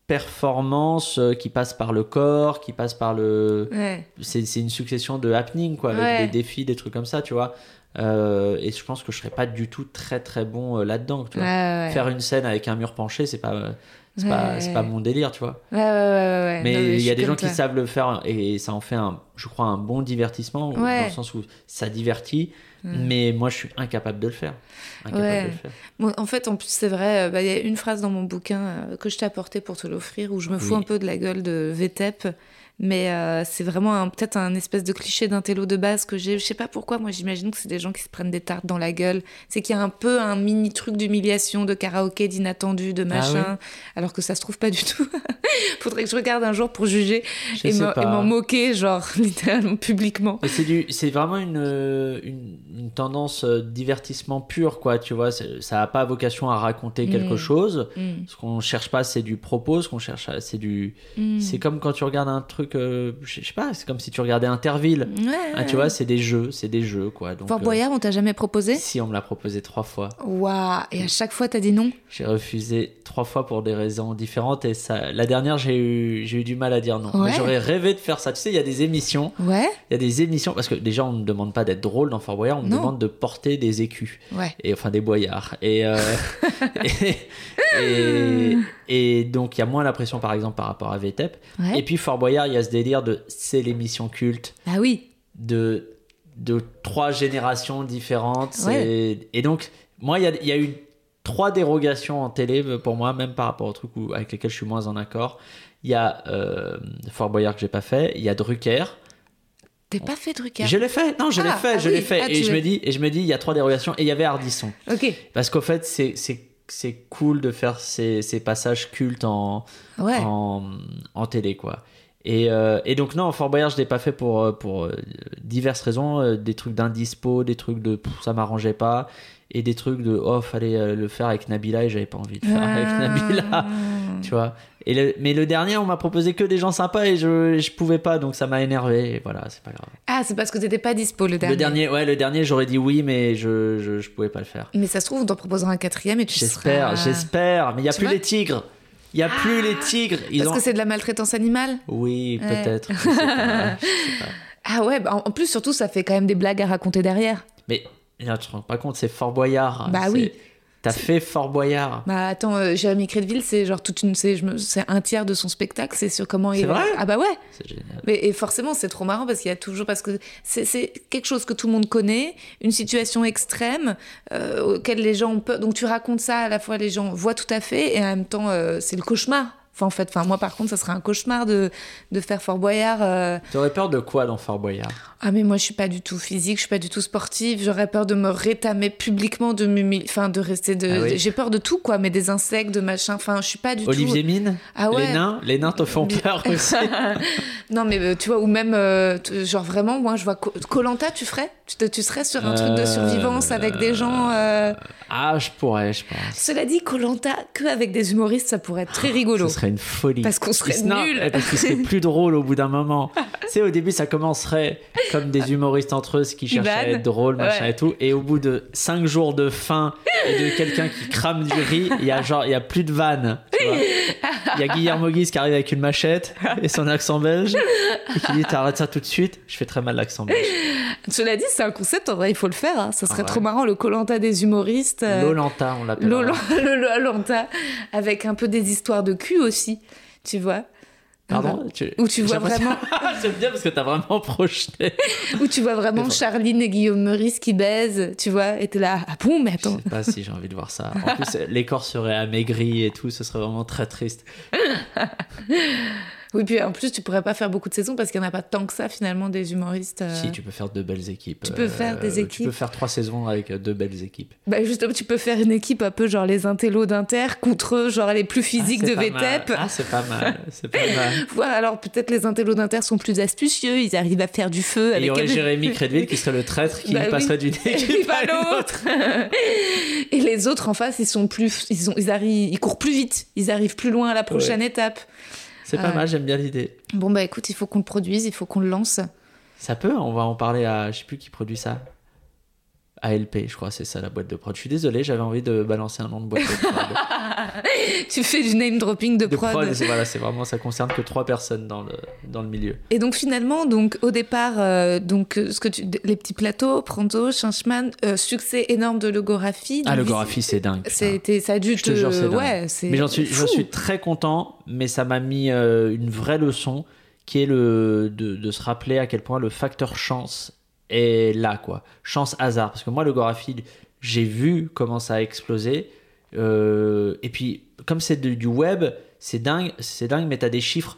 performances euh, qui passent par le corps, qui passent par le. Ouais. C'est, c'est une succession de happenings, quoi, avec Ouais. des défis, des trucs comme ça, tu vois. Euh, et je pense que je serais pas du tout très très bon euh, là-dedans, tu vois. Ouais. Faire une scène avec un mur penché, c'est pas, c'est pas, pas mon délire, tu vois. Mais il y a des gens qui savent le faire et ça en fait, un, je crois, un bon divertissement dans le sens où ça divertit. Mm. Mais moi, je suis incapable de le faire. Ouais. de le faire. Bon, en fait, en plus, c'est vrai, euh, bah, il y a une phrase dans mon bouquin euh, que je t'ai apportée pour te l'offrir où je me fous Oui. un peu de la gueule de VTEP. Mais euh, c'est vraiment peut-être un espèce de cliché d'intello de base que j'ai. Je sais pas pourquoi, moi j'imagine que c'est des gens qui se prennent des tartes dans la gueule. C'est qu'il y a un peu un mini truc d'humiliation, de karaoké, d'inattendu, de machin. Alors que ça se trouve pas du tout. Faudrait que je regarde un jour pour juger Je et m'en moquer, genre littéralement publiquement. C'est vraiment une, une, une tendance euh, divertissement pur, quoi. Tu vois, ça n'a pas vocation à raconter quelque Mm. chose. Mm. Ce qu'on cherche pas, c'est du propos. Ce qu'on cherche, c'est du. Mm. C'est comme quand tu regardes un truc, euh, je sais pas, c'est comme si tu regardais Interville. Ouais, Ah, tu vois, c'est des jeux, c'est des jeux, quoi. Donc, Fort euh, Boyard, on t'a jamais proposé si on me l'a proposé trois fois. Waouh Et à chaque fois, t'as dit non J'ai refusé trois fois pour des raisons différentes et ça, la dernière j'ai eu, j'ai eu du mal à dire non. Ouais. J'aurais rêvé de faire ça. Tu sais, il y a des émissions, Ouais il y a des émissions parce que déjà on ne demande pas d'être drôle dans Fort Boyard, on me demande de porter des écus Ouais. et enfin des boyards et euh, et, et, et donc il y a moins la pression par exemple par rapport à VTEP. Ouais. Et puis Fort Boyard, il y a ce délire de c'est l'émission culte Ah oui de, de trois générations différentes. Ouais. Et donc, moi, il y y a eu trois dérogations en télé euh, pour moi, même par rapport aux trucs où- avec lesquels je suis moins en accord. Il y a euh, Fort Boyard que j'ai pas fait, il y a Drucker. T'es pas fait Drucker? Je l'ai fait, non, je l'ai Ah, fait, ah je oui, l'ai fait. ah, et je me dis, et je me dis, il y a trois dérogations et il y avait Ardisson. Ok. Parce qu'au fait, c'est, c'est, cool de faire ces, ces passages cultes en, Ouais. en, en télé quoi. Et, euh, et donc non, Fort Boyard je l'ai pas fait pour, euh, pour euh, diverses raisons, des trucs d'indispo, des trucs de pff, ça m'arrangeait pas, et des trucs de oh fallait le faire avec Nabila et j'avais pas envie de faire avec Ah. Nabila, tu vois? Et le- mais le dernier on m'a proposé que des gens sympas et je, je pouvais pas donc ça m'a énervé et voilà c'est pas grave. Ah, c'est parce que t'étais pas dispo le dernier. Le dernier ouais le dernier j'aurais dit oui mais je, je, je pouvais pas le faire. Mais ça se trouve, on t'en proposera un quatrième et tu J'espère, seras... j'espère mais il y a Tu plus les tigres. Il y a plus les tigres. Ils Parce ont... que c'est de la maltraitance animale Oui, Ouais. peut-être. Ah ouais, bah, en plus, surtout, ça fait quand même des blagues à raconter derrière. Mais là, tu te rends pas compte, c'est Fort Boyard. Bah oui. T'as fait Fort Boyard. Bah attends, euh, Jérémy Crédville, c'est genre toute une... C'est je me- c'est un tiers de son spectacle, c'est sur comment il... C'est vrai Ah bah ouais C'est génial. Mais, et forcément, c'est trop marrant parce qu'il y a toujours parce que c'est c'est quelque chose que tout le monde connaît, une situation extrême euh, auquel les gens peur. Donc tu racontes ça à la fois les gens voient tout à fait et en même temps euh, c'est le cauchemar. Enfin en fait, enfin moi par contre, ça serait un cauchemar de de faire Fort Boyard. euh. T'aurais peur de quoi dans Fort Boyard? Ah mais moi je suis pas du tout physique, je suis pas du tout sportive. J'aurais peur de me rétamer publiquement, de m'humilier, enfin de rester de. Ah oui. de- J'ai peur de tout quoi, mais des insectes, de machin. Enfin je suis pas du Olivier tout. Mine Ah ouais. Les nains Les nains te font peur aussi non mais euh, tu vois ou même euh, genre vraiment moi je vois Colanta tu ferais? Tu, te- tu serais sur un truc de survivance avec des gens euh, Ah, je pourrais, je pense. cela dit Colanta que avec des humoristes ça pourrait être très rigolo Ce serait une folie. Parce qu'on serait eh, Parce qu'il serait plus drôle au bout d'un moment. tu sais, au début, ça commencerait comme des humoristes entre eux qui cherchent à être drôles, machin Ouais. et tout. Et au bout de 5 jours de faim et de quelqu'un qui crame du riz, il y a genre, il y a plus de vannes. Il y a Guillermo Guise qui arrive avec une machette et son accent belge et qui dit T'arrêtes ça tout de suite. Je fais très mal l'accent belge. cela dit c'est un concept en vrai il faut le faire hein. ça serait Ah ouais. trop marrant le Colanta des humoristes euh, Lolanta, on l'appelle. Lolanta avec un peu des histoires de cul aussi tu vois Pardon tu... Où tu vois vraiment- J'aime bien parce que t'as vraiment projeté. où tu vois vraiment Charline et Guillaume Meurice qui baisent tu vois et t'es là ah bon mais Je attends sais pas si j'ai envie de voir ça. En plus, les corps seraient amaigris et tout, ce serait vraiment très triste. Oui, puis en plus, tu pourrais pas faire beaucoup de saisons parce qu'il n'y en a pas tant que ça finalement des humoristes. euh. Si, tu peux faire deux belles équipes. Tu peux faire des Tu équipes. peux faire trois saisons avec euh, deux belles équipes. Bah justement, tu peux faire une équipe un peu genre les intellos d'Inter contre genre les plus physiques Ah, de. VTEP. Ah, c'est pas mal. C'est pas mal. Voilà, alors peut-être les intellos d'Inter sont plus astucieux, ils arrivent à faire du feu Et il y avec aurait Jérémy Crédville qui serait le traître qui Bah oui. passerait d'une équipe à l'autre. l'autre. Et les autres en face, ils sont plus, ils ont, ils arrivent, ils courent plus vite, ils arrivent plus loin à la prochaine étape. C'est pas Ouais. mal, j'aime bien l'idée. Bon bah écoute, il faut qu'on le produise, il faut qu'on le lance. Ça peut, on va en parler à. Je sais plus qui produit ça. ALP, je crois, c'est ça la boîte de prod. Je suis désolé, j'avais envie de balancer un nom de boîte de prod. tu fais du name dropping de, de prod. voilà, c'est vraiment, ça concerne que trois personnes dans le, dans le milieu. Et donc finalement, donc au départ, euh, donc euh, ce que tu, les petits plateaux, Pronto, Changeman, euh, succès énorme de logographie. Ah, logographie, c'est dingue. C'était, ça a dû Je te jure, c'est dingue. ouais. Mais j'en suis, j'en fou. suis très content, mais ça m'a mis euh, une vraie leçon qui est le, de, de se rappeler à quel point le facteur chance est là, quoi. Chance hasard. Parce que moi, le Gorafi, j'ai vu comment ça a explosé. Euh, et puis, comme c'est du web, c'est dingue, c'est dingue, mais t'as des chiffres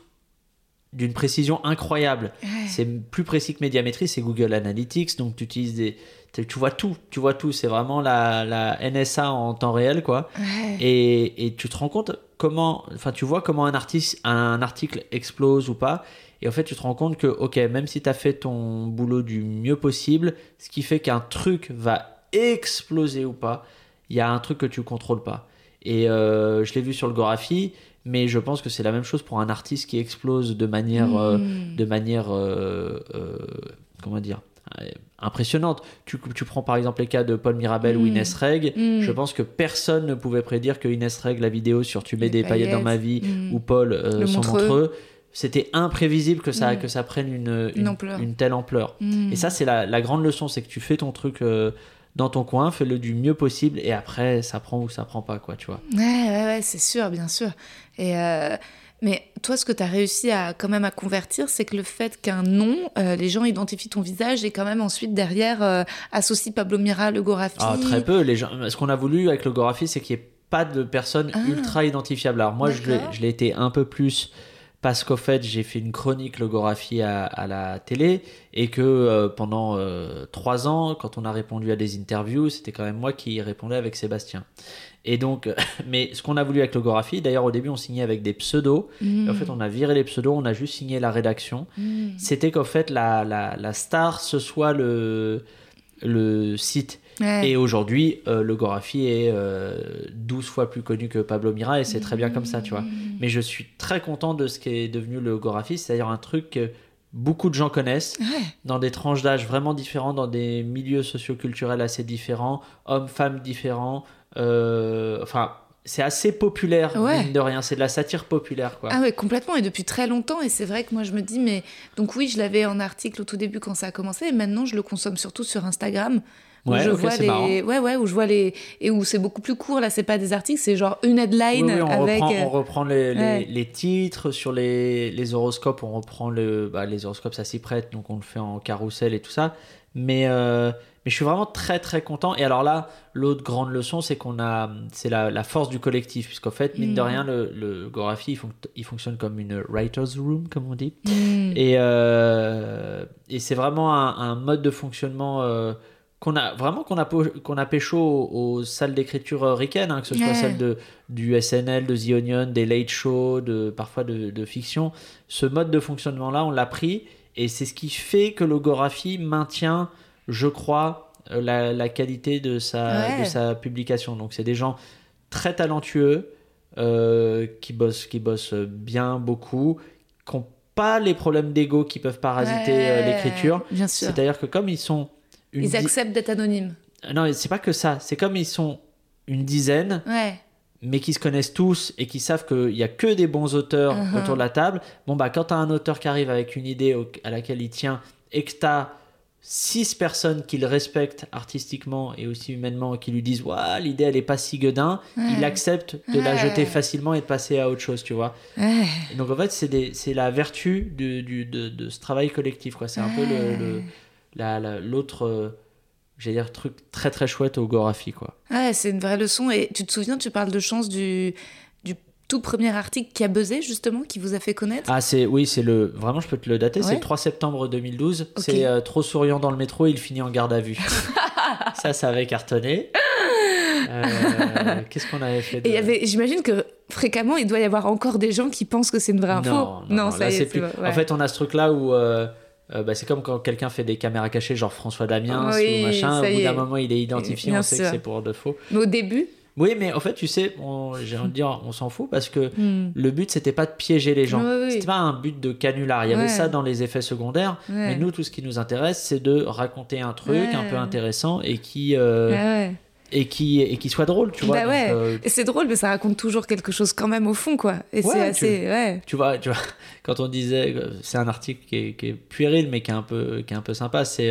d'une précision incroyable. C'est plus précis que Médiamétrie, c'est Google Analytics, donc tu utilises des, tu tu vois tout, tu vois tout. C'est vraiment la, la NSA en temps réel, quoi. Ouais. Et, et tu te rends compte comment, enfin, tu vois comment un, artiste, un article explose ou pas. Et en fait, tu te rends compte que, ok, même si tu as fait ton boulot du mieux possible, ce qui fait qu'un truc va exploser ou pas, il y a un truc que tu contrôles pas. Et euh, je l'ai vu sur le Gorafi, mais je pense que c'est la même chose pour un artiste qui explose de manière, euh, Mm. de manière, euh, comment dire, impressionnante. Tu, tu prends par exemple les cas de Paul Mirabel ou Mm. Inès Reg. Mm. Je pense que personne ne pouvait prédire que Inès Reg, la vidéo sur Tu mets Les des paillettes dans ma vie, Mm. ou Paul euh, son Montreux. Montreux, c'était imprévisible que ça, que ça prenne une, Une une, ampleur. une telle ampleur. Et ça, c'est la, la grande leçon, c'est que tu fais ton truc euh, dans ton coin, fais-le du mieux possible, et après, ça prend ou ça prend pas, quoi, tu vois. Ouais, ouais, ouais, c'est sûr, bien sûr. Et euh, mais toi, ce que tu as réussi à quand même à convertir, c'est que le fait qu'un nom, euh, les gens identifient ton visage et quand même ensuite derrière euh, associent Pablo Mira, le Gorafi. Ah, très peu. Les gens... Ce qu'on a voulu avec le Gorafi, c'est qu'il n'y ait pas de personnes Ah. ultra identifiables. Alors moi, je l'ai- D'accord. je l'ai été un peu plus parce qu'au fait, j'ai fait une chronique logographie à, à la télé et que euh, pendant euh, trois ans, quand on a répondu à des interviews, c'était quand même moi qui répondais avec Sébastien. Et donc, mais ce qu'on a voulu avec logographie, d'ailleurs au début on signait avec des pseudos, et en fait on a viré les pseudos, on a juste signé la rédaction Mm. c'était qu'en fait la, la, la star ce soit le, le site. Ouais. Et aujourd'hui, euh, le Gorafi est euh, 12 fois plus connu que Pablo Mira et c'est très bien comme ça, tu vois. Mais je suis très content de ce qui est devenu le Gorafi, c'est-à-dire un truc que beaucoup de gens connaissent Ouais. dans des tranches d'âge vraiment différents, dans des milieux socioculturels assez différents, hommes, femmes différents. Euh, enfin, c'est assez populaire, Ouais. mine de rien. C'est de la satire populaire, quoi. Ah ouais, complètement, et depuis très longtemps. Et c'est vrai que moi, je me dis, mais. Donc, oui, je l'avais en article au tout début quand ça a commencé, et maintenant, je le consomme surtout sur Instagram. Où Ouais, je vois les. marrant. Ouais, ouais, où je vois les. Et où c'est beaucoup plus court, là, c'est pas des articles, c'est genre une headline Oui, oui, on, avec. reprend, euh, on reprend les, les- ouais. les titres sur les, les horoscopes, on reprend le, bah, les horoscopes, ça s'y prête, donc on le fait en carrousel et tout ça. Mais, euh, mais je suis vraiment très très content. Et alors là, l'autre grande leçon, c'est qu'on a, c'est la, la force du collectif, puisqu'en fait, mine de Mm. rien, le, le Gorafi, il, fonc- il fonctionne comme une writer's room, comme on dit. mm. Et, euh, et c'est vraiment un, un mode de fonctionnement euh, qu'on a vraiment qu'on a, qu'on a pécho aux, aux salles d'écriture euh, ricaines, hein, que ce soit Ouais. celle de, du SNL, de The Onion, des late shows, de, parfois de, de fiction. Ce mode de fonctionnement-là, on l'a pris et c'est ce qui fait que l'ogographie maintient, je crois, euh, la, la qualité de sa, Ouais. de sa publication. Donc c'est des gens très talentueux euh, qui bossent qui bossent bien beaucoup, qui n'ont pas les problèmes d'ego qui peuvent parasiter Ouais, l'écriture. C'est-à-dire que comme ils sont une Ils acceptent d'être anonymes. non, c'est pas que ça. C'est comme ils sont une dizaine, Ouais. mais qui se connaissent tous et qui savent qu'il y a que des bons auteurs Mhm. autour de la table. Bon bah quand t'as un auteur qui arrive avec une idée au- à laquelle il tient et que t'as six personnes qu'il respecte artistiquement et aussi humainement et qui lui disent Ouah, l'idée elle est pas si gueudin, il Ouais. accepte de la Ouais. jeter facilement et de passer à autre chose, tu vois. Ouais. Donc en fait, c'est la vertu du, du- de, de ce travail collectif. quoi. C'est un peu le- le- la- la- l'autre, euh, j'allais dire, truc très très chouette au Gorafi. Quoi. Ouais, c'est une vraie leçon. Et tu te souviens, tu parles de chance du, du tout premier article qui a buzzé justement, qui vous a fait connaître? Ah, c'est oui, c'est le vraiment, je peux te le dater, c'est le 3 septembre 2012. Ok. C'est euh, trop souriant dans le métro, il finit en garde à vue. ça, ça avait cartonné. Euh, Qu'est-ce qu'on avait fait de- avait, j'imagine que fréquemment, il doit y avoir encore des gens qui pensent que c'est une vraie info. Non, non, non, ça là, y est, plus. ouais. En fait, on a ce truc-là où. euh, euh, bah, c'est comme quand quelqu'un fait des caméras cachées, genre François Damien Oui, ou machin. Au bout d'un moment, il est identifié, Bien on sait que c'est pour de faux. Mais au début, Oui, mais en fait, tu sais, on- j'ai envie de dire, on s'en fout parce que hmm, le but, c'était pas de piéger les gens. Oui, oui. C'était pas un but de canular. Il y avait ça dans les effets secondaires. ouais. Mais nous, tout ce qui nous intéresse, c'est de raconter un truc Ouais. un peu intéressant et qui, euh, ouais. Et qui, et qui soit drôle, tu vois. Bah ouais. euh, Et c'est drôle, mais ça raconte toujours quelque chose quand même au fond, quoi. Et Ouais, c'est assez. Ouais. tu vois, tu vois, quand on disait, euh, c'est un article qui est, qui est puéril, mais qui est un peu, qui est un peu sympa, c'est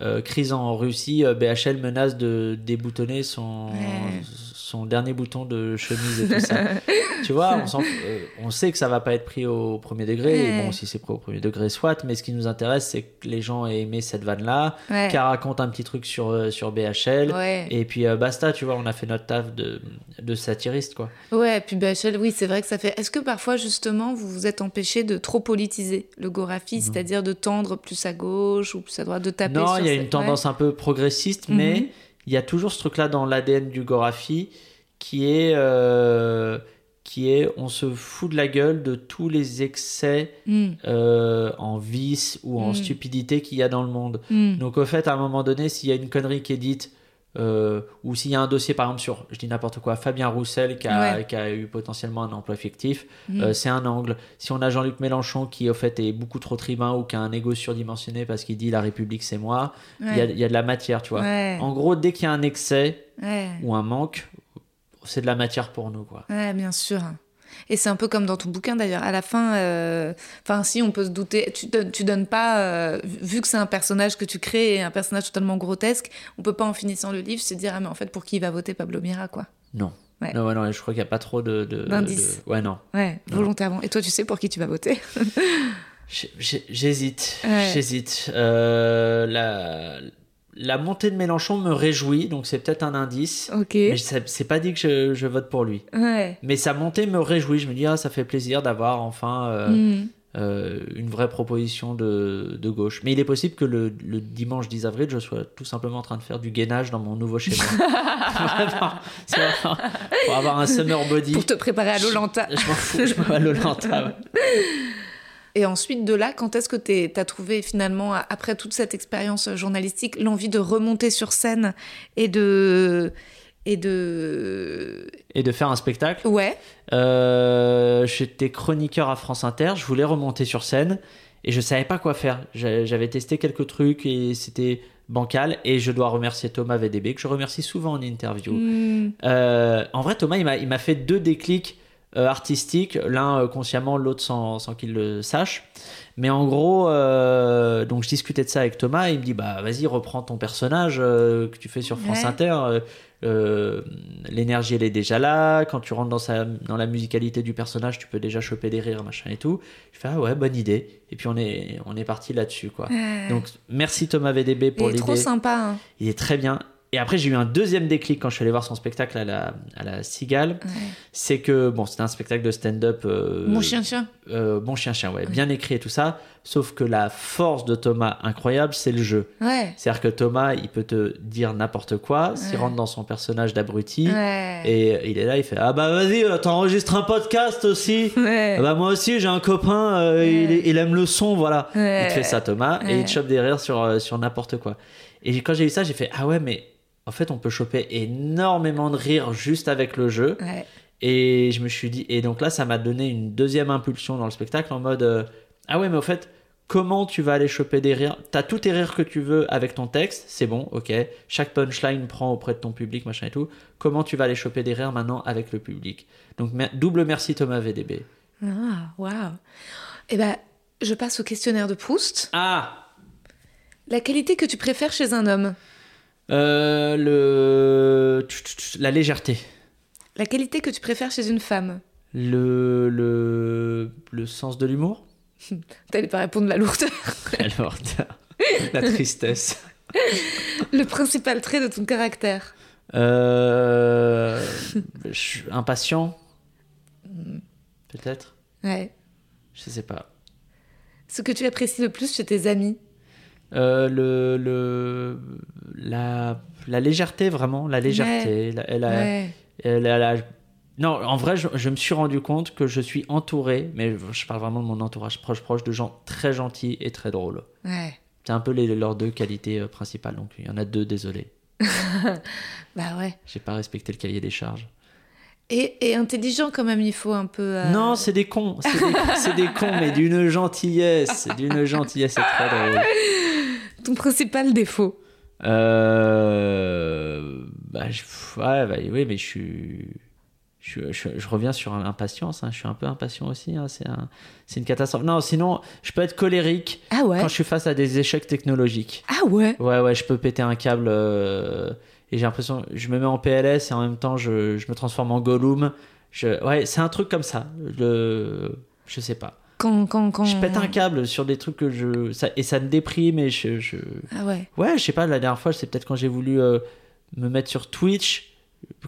euh, crise en Russie, BHL menace de déboutonner son. Son dernier bouton de chemise et tout ça. tu vois, on, euh, on sait que ça va pas être pris au premier degré. et. Bon, si c'est pris au premier degré, soit. Mais ce qui nous intéresse, c'est que les gens aient aimé cette vanne-là, Ouais. qu'elle raconte un petit truc sur, euh, sur BHL. Ouais. Et puis euh, basta, tu vois, on a fait notre taf de, de satiriste, quoi. Ouais, puis BHL, oui, c'est vrai que ça fait. Est-ce que parfois, justement, vous vous êtes empêché de trop politiser le Gorafi, c'est-à-dire de tendre plus à gauche ou plus à droite, de taper Non, il y a une tendance un peu progressiste, Mhm. mais il y a toujours ce truc-là dans l'ADN du Gorafi qui est, euh, qui est on se fout de la gueule de tous les excès. Hmm, euh, en vice ou en Mhm. stupidité qu'il y a dans le monde. hmm. Donc au fait, à un moment donné, s'il y a une connerie qui est dite, euh, ou s'il y a un dossier par exemple sur, je dis n'importe quoi, Fabien Roussel qui a, Ouais. qui a eu potentiellement un emploi fictif, Mhm. euh, c'est un angle. Si on a Jean-Luc Mélenchon qui au fait est beaucoup trop tribun ou qui a un ego surdimensionné parce qu'il dit la République c'est moi, il y, a, Ouais. il y a de la matière, tu vois. Ouais. En gros, dès qu'il y a un excès ou un manque, c'est de la matière pour nous, quoi. Ouais, bien sûr. Et c'est un peu comme dans ton bouquin d'ailleurs. À la fin, euh, enfin, si on peut se douter, tu, donnes- tu donnes pas, euh, vu que c'est un personnage que tu crées et un personnage totalement grotesque, on peut pas en finissant le livre se dire ah mais en fait pour qui il va voter Pablo Mira quoi. Non. Ouais. Non, ouais, non, je crois qu'il n'y a pas trop de. D'indices. de- Ouais, non. Ouais, Non. volontairement. Et toi tu sais pour qui tu vas voter? J'hésite. J'hésite. Euh, la... la montée de Mélenchon me réjouit, donc c'est peut-être un indice. Ok. Mais c'est pas dit que je, je vote pour lui. Ouais. Mais sa montée me réjouit. Je me dis, ah, ça fait plaisir d'avoir enfin euh, Hmm. euh, une vraie proposition de, de gauche. Mais il est possible que le, le dimanche 10 avril, je sois tout simplement en train de faire du gainage dans mon nouveau chez moi. Pour avoir un summer body. Pour te préparer à l'Olanta. Je m'en fous, je m'en à l'Olanta. ouais. Et ensuite de là, quand est-ce que tu as trouvé finalement, après toute cette expérience journalistique, l'envie de remonter sur scène et de... Et de... Et de faire un spectacle? Ouais. Euh, J'étais chroniqueur à France Inter, je voulais remonter sur scène et je savais pas quoi faire. J'a- J'avais testé quelques trucs et c'était bancal. Et je dois remercier Thomas VDB, que je remercie souvent en interview. Hmm. Euh, en vrai, Thomas, il m'a- fait deux déclics euh, artistiques, l'un euh, consciemment, l'autre sans, sans qu'il le sache. Mais en gros, euh, donc je discutais de ça avec Thomas, et il me dit bah vas-y reprends ton personnage euh, que tu fais sur France Ouais. Inter. euh, euh, L'énergie elle est déjà là. Quand tu rentres dans sa dans la musicalité du personnage, tu peux déjà choper des rires machin et tout. Je fais ah ouais bonne idée. Et puis on est on est parti là-dessus quoi. Donc merci Thomas VDB pour il est trop l'idée. sympa. hein. Il est très bien. Et après, j'ai eu un deuxième déclic quand je suis allé voir son spectacle à la, à la Cigale. Ouais. C'est que, bon, c'était un spectacle de stand-up. euh, Mon chien-chien. euh, bon chien-chien, ouais. Bien écrit et tout ça. Sauf que la force de Thomas, incroyable, c'est le jeu. Ouais. C'est-à-dire que Thomas, il peut te dire n'importe quoi, s'il rentre dans son personnage d'abruti. Ouais. Et il est là, il fait Ah bah vas-y, euh, t'enregistres un podcast aussi. Ouais. Ah bah moi aussi, j'ai un copain, euh, il, aime le son, voilà. Ouais. Il te fait ça, Thomas, et il te chope des rires sur, euh, sur n'importe quoi. Et quand j'ai eu ça, j'ai fait Ah ouais, mais en fait, on peut choper énormément de rires juste avec le jeu. Ouais. Et je me suis dit, et donc là, ça m'a donné une deuxième impulsion dans le spectacle en mode euh, Ah ouais, mais au fait, comment tu vas aller choper des rires? T'as tous tes rires que tu veux avec ton texte, c'est bon, ok. Chaque punchline prend auprès de ton public, machin et tout. Comment tu vas aller choper des rires maintenant avec le public? Donc, mer- double merci Thomas VDB. Ah, waouh. Eh ben, je passe au questionnaire de Proust. Ah La qualité que tu préfères chez un homme? Euh, le... La légèreté. La qualité que tu préfères chez une femme. Le, le, le sens de l'humour T'allais pas répondre la lourdeur. Alors, la tristesse. Le principal trait de ton caractère. Euh, je suis impatient. peut-être. Ouais. Je sais pas. Ce que tu apprécies le plus chez tes amis Euh, le, le, la, la légèreté, vraiment, la légèreté. La- elle a- Ouais. elle a la- Non, en vrai, je, je me suis rendu compte que je suis entouré, mais je parle vraiment de mon entourage proche, proche, de gens très gentils et très drôles. Ouais. C'est un peu les, leurs deux qualités euh, principales, donc il y en a deux, désolé. Bah ouais. J'ai pas respecté le cahier des charges. Et, et intelligent quand même, il faut un peu. euh, Non, c'est des cons, c'est des, c'est des cons, mais d'une gentillesse, d'une gentillesse, c'est très drôle. Ton principal défaut. Euh, bah, je, ouais, bah, oui, mais je suis. Je, je, je reviens sur l'impatience, hein, je suis un peu impatient aussi, hein, c'est un, c'est une catastrophe. Non, sinon, je peux être colérique Ah ouais quand je suis face à des échecs technologiques. Ah ouais Ouais, ouais, je peux péter un câble euh, et j'ai l'impression, je me mets en PLS et en même temps, je, je me transforme en Gollum. Ouais, c'est un truc comme ça. Le, je sais pas. Quand, quand, quand... Je pète un câble sur des trucs que je. Ça, et ça me déprime et je. je... Ah ouais. Ouais, je sais pas, la dernière fois, c'est peut-être quand j'ai voulu euh, me mettre sur Twitch,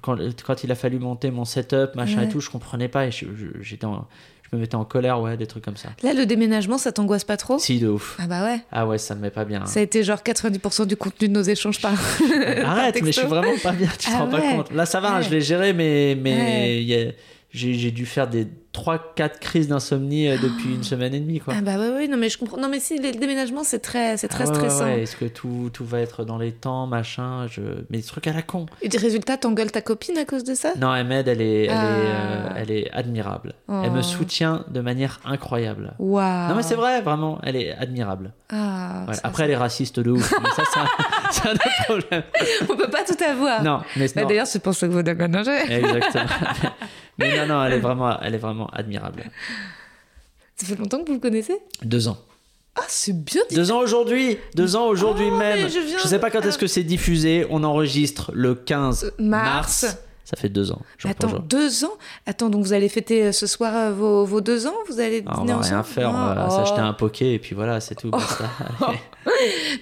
quand, quand il a fallu monter mon setup, machin Ouais. et tout, je comprenais pas et je, j'étais en- je me mettais en colère, ouais, des trucs comme ça. Là, le déménagement, ça t'angoisse pas trop? Si, de ouf. Ah bah ouais. Ah ouais, ça me met pas bien. Ça a été genre 90% du contenu de nos échanges par. Arrête, mais je suis vraiment pas bien, tu te Ah rends pas compte. Là, ça va, hein, je l'ai géré, mais, mais Ouais. il y a- j'ai, dû faire des 3-4 crises d'insomnie euh, depuis une semaine et demie, quoi. Ah bah ouais, ouais, non mais je comprends. Non mais si, le déménagement, c'est très, c'est très Ah ouais, stressant. ouais. Est-ce que tout, tout va être dans les temps, machin je... Mais des trucs à la con. Et des résultats, t'engueules ta copine à cause de ça? Non, m'aide, elle est, elle, Ah. est, euh, elle est admirable. Elle Oh. me soutient de manière incroyable. Waouh. Non, mais c'est vrai, vraiment, elle est admirable. Ah, Voilà. Après, elle est raciste de ouf, mais ça, c'est un, un autre problème. On peut pas tout avoir. Non, mais Bah. D'ailleurs, c'est pour ça que vous déménagez. Exactement. mais non, non, elle est vraiment, elle est vraiment admirable. Ça fait longtemps que vous le connaissez? Deux ans. Ah, c'est bien dit. Deux ans aujourd'hui, deux ans aujourd'hui Oh, même. je viens sais pas quand est-ce que c'est diffusé. On enregistre le 15 Euh, mars. mars. Ça fait deux ans. Attends, deux ans Attends, donc vous allez fêter euh, ce soir euh, vos, vos deux ans Vous allez Ah, on va rien faire, on Ah, va oh. s'acheter un poké et puis voilà, c'est tout. basta.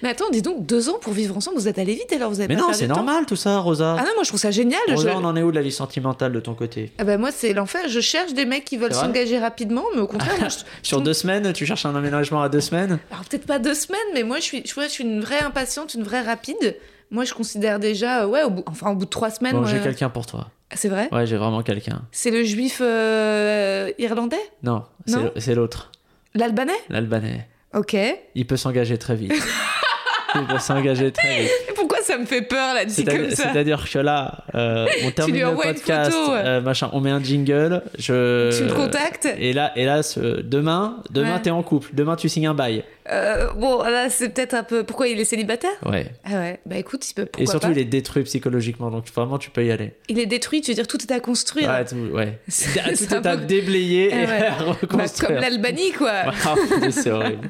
Mais attends, dis donc, deux ans pour vivre ensemble, vous êtes allé vite alors vous avez Mais non, c'est normal tout ça, Rosa. Ah non, moi je trouve ça génial. Rosa, on en est où de la vie sentimentale de ton côté? Ah bah moi c'est l'enfer, je cherche des mecs qui veulent s'engager rapidement, mais au contraire, Sur deux semaines, tu cherches un aménagement à deux semaines? Alors peut-être pas deux semaines, mais moi je suis, je suis une vraie impatiente, une vraie rapide. Moi je considère déjà, euh, ouais, au bout, enfin au bout de trois semaines, Bon, j'ai quelqu'un pour toi. c'est vrai? Ouais, j'ai vraiment quelqu'un. C'est le juif euh, irlandais? Non, c'est l'autre, L'albanais? l'Albanais. Ok. Il peut s'engager très vite. Il peut s'engager très vite. pourquoi ça me fait peur là, dit comme ça? C'est-à-dire que là, euh, on termine le podcast, photo, ouais. euh, machin, on met un jingle, je... Tu le contactes? Et là, et là ce- demain, demain Ouais. t'es en couple, demain tu signes un bail. Euh, Bon, là c'est peut-être un peu. Pourquoi il est célibataire? Ouais. Ah ouais, bah écoute, il peut. Et surtout, pas il est détruit psychologiquement, donc vraiment tu peux y aller. Il est détruit, tu veux dire tout est à construire. Ouais, tout, ouais. C'est- tout c'est un est à déblayer Eh et à Bah, reconstruire. comme l'Albanie, quoi. Ah, c'est horrible.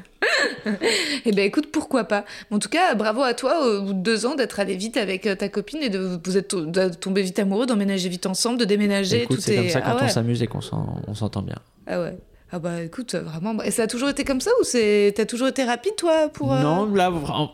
Eh ben écoute, pourquoi pas. En tout cas, bravo à toi, au bout de deux ans, d'être allé vite avec euh, ta copine et de vous êtes de tomber vite amoureux, d'emménager vite ensemble, de déménager. Écoute, tout c'est est... comme ça quand ah on s'amuse et qu'on s'en- on s'entend bien. Ah ouais. Ah bah écoute, vraiment. Et ça a toujours été comme ça ou c'est t'as toujours été rapide toi pour euh, Non, là,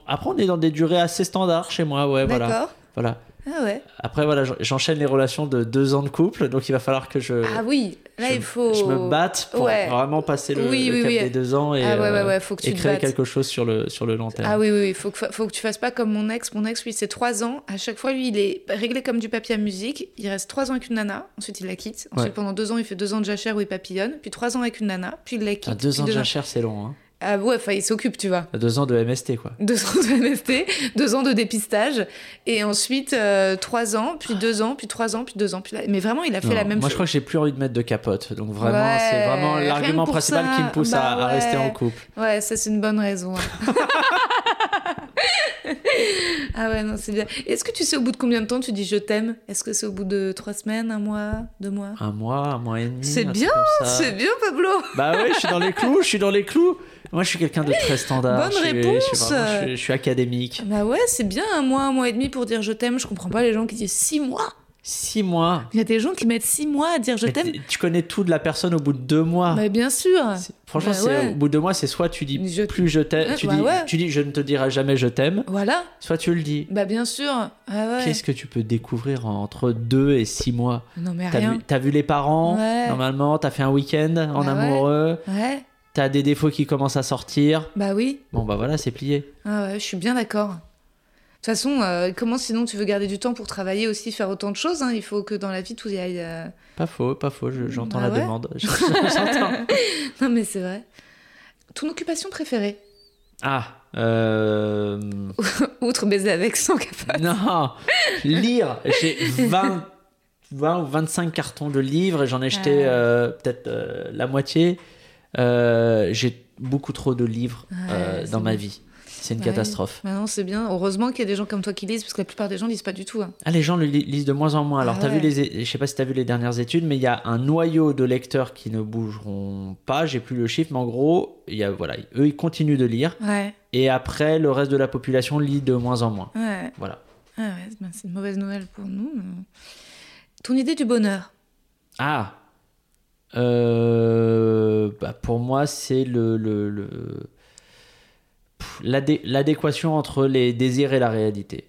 après on est dans des durées assez standards chez moi, ouais, voilà. D'accord. voilà. Ah ouais. Après, voilà, j'enchaîne les relations de deux ans de couple, donc il va falloir que je, Ah oui. Là je, il faut. je me batte pour Ouais. vraiment passer le, Oui, le cap oui. des deux ans et, Ah ouais, ouais, euh, ouais, faut que tu et te créer quelque chose sur le, sur le long terme. Ah oui, oui, il faut que, faut que tu fasses pas comme mon ex. Mon ex, lui, c'est trois ans. À chaque fois, lui, il est réglé comme du papier à musique. Il reste trois ans avec une nana. Ensuite, il la quitte. Ensuite, pendant deux ans, il fait deux ans de jachère où il papillonne. Puis trois ans avec une nana. Puis il la quitte. Ah, deux Puis ans de jachère, c'est long. Hein. Ah ouais, enfin, il s'occupe, tu vois. Deux ans de MST, quoi. Deux ans de MST, deux ans de dépistage. Et ensuite, euh, trois ans, puis deux ans, puis trois ans, puis deux ans. Puis là... Mais vraiment, il a fait Non, la même moi, chose. je crois que j'ai plus envie de mettre de capote. Donc, vraiment, Ouais, c'est vraiment l'argument principal ça. qui me pousse à, Bah à rester en couple. Ouais, ça c'est une bonne raison. ah ouais, non, c'est bien. Est-ce que tu sais au bout de combien de temps tu dis je t'aime? Est-ce que c'est au bout de trois semaines, un mois, deux mois? Un mois, un mois et demi. C'est bien. C'est bien, Pablo Bah ouais, je suis dans les clous, je suis dans les clous. Moi, je suis quelqu'un de très standard. Bonne je suis, réponse. Je suis, vraiment- je suis- je suis académique. Bah ouais, c'est bien un mois, un mois et demi pour dire je t'aime. Je comprends pas les gens qui disent six mois. Six mois. Il y a des gens qui mettent six mois à dire je Mais t'aime. Tu connais tout de la personne au bout de deux mois. Bah, bien sûr. Franchement, Bah ouais. au bout de deux mois, c'est soit tu dis Je- plus je t'aime, Ouais, tu, bah dis, ouais. tu dis je ne te dirai jamais je t'aime, Voilà. soit tu le dis. Bah bien sûr. Ah. Qu'est-ce que tu peux découvrir entre deux et six mois? Non mais rien. vu, t'as vu les parents? Normalement, t'as fait un week-end en Bah amoureux, Ouais. t'as des défauts qui commencent à sortir. Bah oui. Bon, bah voilà, c'est plié. Ah ouais, je suis bien d'accord. De toute façon, euh, comment sinon tu veux garder du temps pour travailler aussi, faire autant de choses hein? Il faut que dans la vie tout y aille. euh, Pas faux, pas faux, je- j'entends Ah la ouais demande. Non mais c'est vrai. Ton occupation préférée? Ah, euh... Outre baiser avec sans capable. Non, lire. J'ai 20, 20 ou 25 cartons de livres et j'en ai jeté Ah. peut-être la moitié. J'ai beaucoup trop de livres dans ma vie. C'est une catastrophe. Bah non, c'est bien. Heureusement qu'il y a des gens comme toi qui lisent, parce que la plupart des gens lisent pas du tout. hein. Ah, les gens le lisent de moins en moins. Alors, Ah t'as vu les, je sais pas si tu as vu les dernières études, mais il y a un noyau de lecteurs qui ne bougeront pas. J'ai plus le chiffre, mais en gros, il y a, voilà, eux, ils continuent de lire. Ouais, Et après, le reste de la population lit de moins en moins. ouais. Voilà. Ah ouais, c'est- ben, c'est une mauvaise nouvelle pour nous. Ton idée du bonheur Ah Euh, bah, Pour moi, c'est le, le, l'adéquation entre les désirs et la réalité.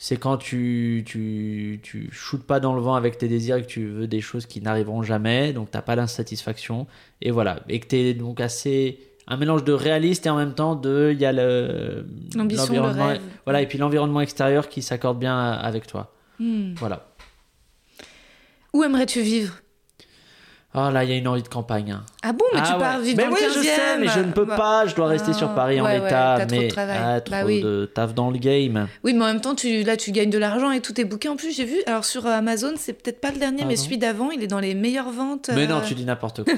C'est quand tu, tu, tu shootes pas dans le vent avec tes désirs et que tu veux des choses qui n'arriveront jamais, donc t'as pas l'insatisfaction. Et voilà. Et que t'es donc assez. Un mélange de réaliste et en même temps de. Il y a le. L'ambition, le rêve. Voilà, et puis l'environnement extérieur qui s'accorde bien avec toi. Hmm. Voilà. Où aimerais-tu vivre? Oh là, il y a une envie de campagne. hein. Ah bon, mais Ah tu ouais. pars vivre Mais dans oui, le je 15e. sais, mais je ne peux Bah, pas. Je dois rester Ah, sur Paris en ouais, ouais, l'état. t'as trop de mais travail. ah, trop Bah oui. de taf dans le game. Oui, mais en même temps, tu, là, tu gagnes de l'argent et tout est booké. En plus, j'ai vu, alors sur euh, Amazon, c'est peut-être pas le dernier, mais Pardon celui d'avant, il est dans les meilleures ventes. Mais euh, non, tu dis n'importe quoi.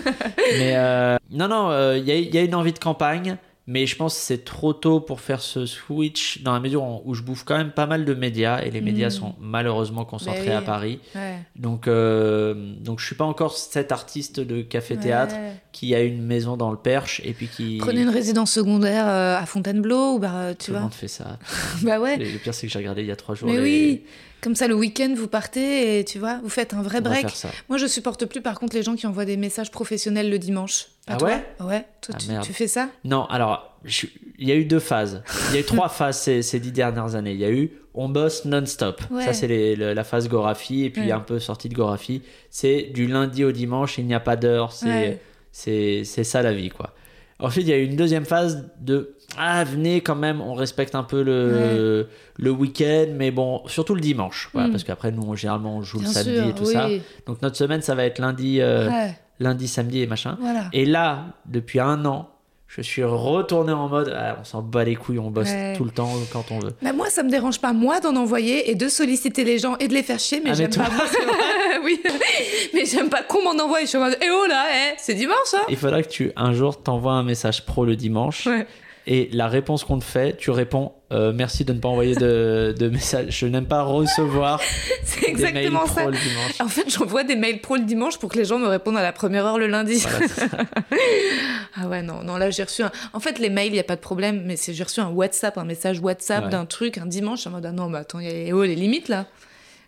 mais euh, non, non, euh, il y, a- il y a une envie de campagne, mais je pense que c'est trop tôt pour faire ce switch dans la mesure où je bouffe quand même pas mal de médias et les médias Mm. sont malheureusement concentrés Bah oui. à Paris. Ouais. Donc, euh, donc je suis pas encore cet artiste de café-théâtre Ouais. qui a une maison dans le Perche et puis qui. Prenez une résidence secondaire euh, à Fontainebleau, ou bah, tu Tout le vois. monde fait ça. Bah ouais. Le pire, c'est que j'ai regardé il y a trois jours. Mais les- oui, comme ça le week-end vous partez et tu vois, vous faites un vrai on break. Moi je supporte plus par contre les gens qui envoient des messages professionnels le dimanche. Ah toi ouais? Ouais, toi Ah, tu, tu fais ça? Non, alors, il y a eu deux phases. Il y a eu trois phases ces, ces dix dernières années. Il y a eu on bosse non-stop. Ouais. Ça, c'est les- le- la phase Gorafi. Et puis, Ouais. un peu sortie de Gorafi. C'est du lundi au dimanche, il n'y a pas d'heure. C'est Ouais. c'est c'est ça la vie, quoi. Ensuite, il y a eu une deuxième phase de ah, venez quand même, on respecte un peu le, le week-end, mais bon, surtout le dimanche. Voilà, Mm. Parce qu'après, nous, on- généralement, on joue Bien le samedi sûr, et tout oui. ça. Donc, notre semaine, ça va être lundi, euh, Ouais, lundi, samedi et machin. voilà. Et là, depuis un an, je suis retourné en mode ah, on s'en bat les couilles, on bosse Ouais. tout le temps quand on veut. Bah, moi ça me dérange pas moi d'en envoyer et de solliciter les gens et de les faire chier, mais Ah, j'aime pas. oui, mais j'aime pas qu'on m'en envoie. Je suis en mode, eh oh là, eh, c'est dimanche hein Il faudra que tu un jour t'envoies un message pro le dimanche Ouais. Et la réponse qu'on te fait, tu réponds euh, merci de ne pas envoyer de, de message. Je n'aime pas recevoir C'est des mails pro le dimanche. En fait, j'envoie des mails pro le dimanche pour que les gens me répondent à la première heure le lundi. Voilà. Ah ouais, non, non, là j'ai reçu un... En fait, les mails, il n'y a pas de problème, mais c'est j'ai reçu un WhatsApp, un message WhatsApp Ouais. d'un truc un dimanche. En mode, ah non, mais attends, il y a oh, les limites là.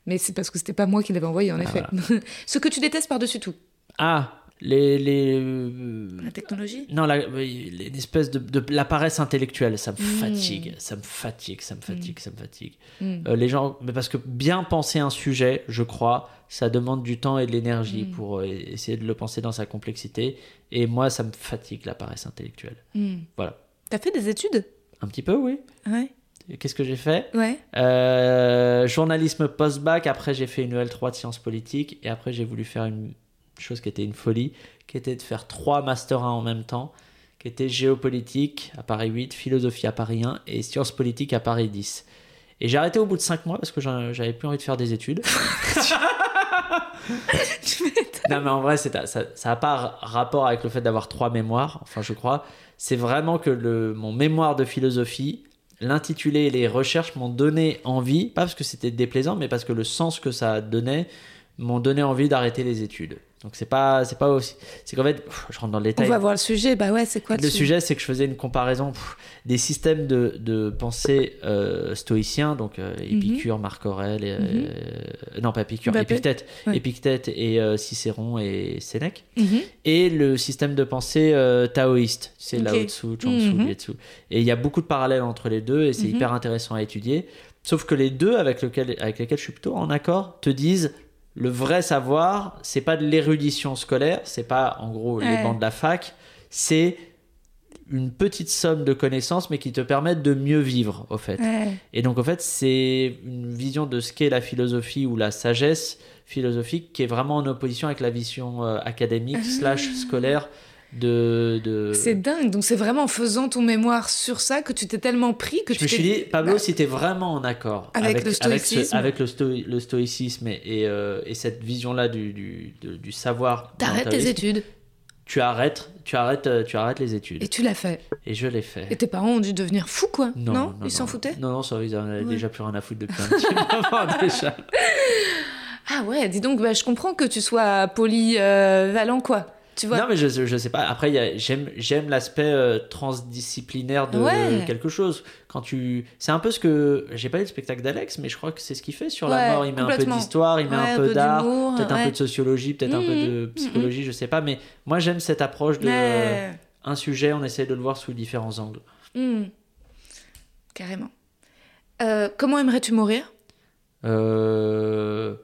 Mais c'est parce que c'était pas moi qui l'avais envoyé, en Ah, effet. Ce que tu détestes par-dessus tout, Ah, les. les euh, la technologie? Non, la, une espèce de, de la paresse intellectuelle, ça me Mm. fatigue, ça me fatigue, ça me fatigue, ça me fatigue. Mm. Euh, les gens, mais parce que bien penser un sujet, je crois, ça demande du temps et de l'énergie pour euh, essayer de le penser dans sa complexité. Et moi, ça me fatigue la paresse intellectuelle. Hmm. Voilà. T'as fait des études? Un petit peu, oui. Ouais. Qu'est-ce que j'ai fait? Ouais. Euh, Journalisme post-bac. Après, j'ai fait une L3 de sciences politiques. Et après, j'ai voulu faire une chose qui était une folie, qui était de faire trois Master 1 en même temps, qui était géopolitique à Paris 8, philosophie à Paris 1 et sciences politiques à Paris 10. Et j'ai arrêté au bout de 5 mois parce que j'avais plus envie de faire des études. non mais en vrai ça ça n'a pas rapport avec le fait d'avoir trois mémoires enfin je crois c'est vraiment que le mon mémoire de philosophie l'intitulé et les recherches m'ont donné envie pas parce que c'était déplaisant mais parce que le sens que ça donnait m'ont donné envie d'arrêter les études Donc c'est pas, c'est pas aussi. C'est qu'en fait, pff, je rentre dans le On détail. va voir le sujet. Bah ouais, c'est quoi Le sujet, c'est que je faisais une comparaison pff, des systèmes de, de pensée euh, stoïciens, donc euh, Épicure, Marc Aurèle, et, euh, non pas Épicure, Mbappé. Épictète, Ouais. Épictète et euh, Cicéron et Sénèque, Mhm. et le système de pensée euh, taoïste, c'est Ok. Lao Tzu, Chuang Tzu, Mhm. Tzu. Et il y a beaucoup de parallèles entre les deux, et c'est Mhm. hyper intéressant à étudier. Sauf que les deux avec, lequel, avec lesquels je suis plutôt en accord te disent le vrai savoir, c'est pas de l'érudition scolaire, c'est pas en gros les bancs de la fac, c'est une petite somme de connaissances mais qui te permettent de mieux vivre au fait. Ouais. Et donc en fait c'est une vision de ce qu'est la philosophie ou la sagesse philosophique qui est vraiment en opposition avec la vision euh, académique slash scolaire de... de... C'est dingue. Donc c'est vraiment en faisant ton mémoire sur ça que tu t'es tellement pris que Je tu me t'es suis dit, Pablo, bah, si t'es vraiment en accord Avec le stoïcisme. avec le, sto- le stoïcisme et, et, euh, et cette vision-là du, du, de- du savoir, T'arrêtes tes études. Tu arrêtes, tu arrêtes, euh, tu arrêtes les études. Et tu l'as fait. Et je l'ai fait. Et tes parents ont dû devenir fous, quoi. Non, Non, non, Ils s'en foutaient? Non, non, ça, ils en avaient Ouais. déjà plus rien à foutre depuis un petit moment déjà. Ah ouais, dis donc, bah, je comprends que tu sois polyvalent, quoi. Tu vois Non, mais je, je sais pas. Après, j'aime, j'aime l'aspect euh, transdisciplinaire de Ouais. quelque chose. Quand tu, c'est un peu ce que j'ai pas eu le spectacle d'Alex, mais je crois que c'est ce qu'il fait sur Ouais, la mort. Il met un peu d'histoire, il met Ouais, un peu peu d'art, peut-être un peu de sociologie, peut-être un peu Mhm, de psychologie, je sais pas. Mais moi, j'aime cette approche de un sujet, on essaie de le voir sous différents angles. Hmm. Carrément. Euh, comment aimerais-tu mourir? Euh,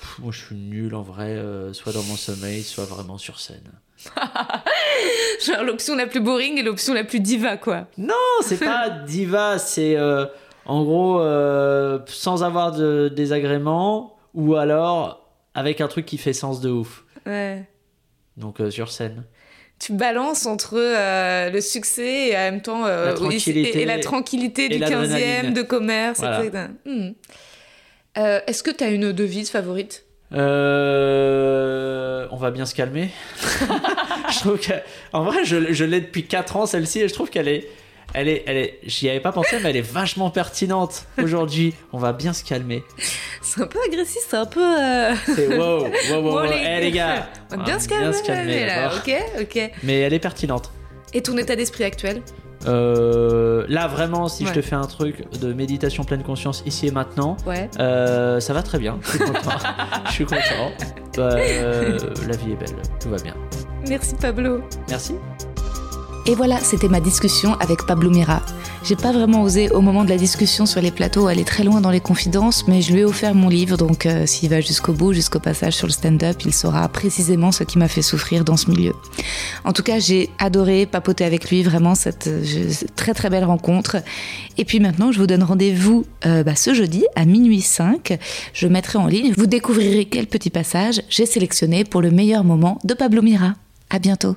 pff, moi, je suis nul en vrai, euh, soit dans mon sommeil, soit vraiment sur scène. Genre l'option la plus boring et l'option la plus diva, quoi. Non, c'est pas diva, c'est euh, en gros euh, sans avoir de désagréments ou alors avec un truc qui fait sens de ouf. Ouais. Donc sur scène. Tu balances entre euh, le succès et en même temps euh, La tranquillité et, et la tranquillité et du 15e, l'adrénaline. de commerce, Voilà. etc. Euh, Est-ce que tu as une devise favorite? Euh, on va bien se calmer. je trouve en vrai, je, je l'ai depuis 4 ans celle-ci et je trouve qu'elle est, elle est, elle est, j'y avais pas pensé, mais elle est vachement pertinente aujourd'hui. On va bien se calmer. C'est un peu agressif, c'est un peu. euh, C'est wow, wow, wow, wow. Bon, Eh, les gars, On va bien se calmer, là. d'accord. Ok, ok. Mais elle est pertinente. Et ton état d'esprit actuel? Euh, là, vraiment, si je te fais un truc de méditation pleine conscience ici et maintenant, Ouais. euh, ça va très bien. Je suis content. je suis content. Euh, la vie est belle. Tout va bien. Merci Pablo. Merci. Et voilà, c'était ma discussion avec Pablo Mira. J'ai pas vraiment osé au moment de la discussion sur les plateaux aller très loin dans les confidences, mais je lui ai offert mon livre, donc euh, s'il va jusqu'au bout, jusqu'au passage sur le stand-up, il saura précisément ce qui m'a fait souffrir dans ce milieu. En tout cas, j'ai adoré papoter avec lui, vraiment cette euh, très très belle rencontre. Et puis maintenant, je vous donne rendez-vous euh, bah, ce jeudi à minuit 5. Je mettrai en ligne, vous découvrirez quel petit passage j'ai sélectionné pour le meilleur moment de Pablo Mira. À bientôt.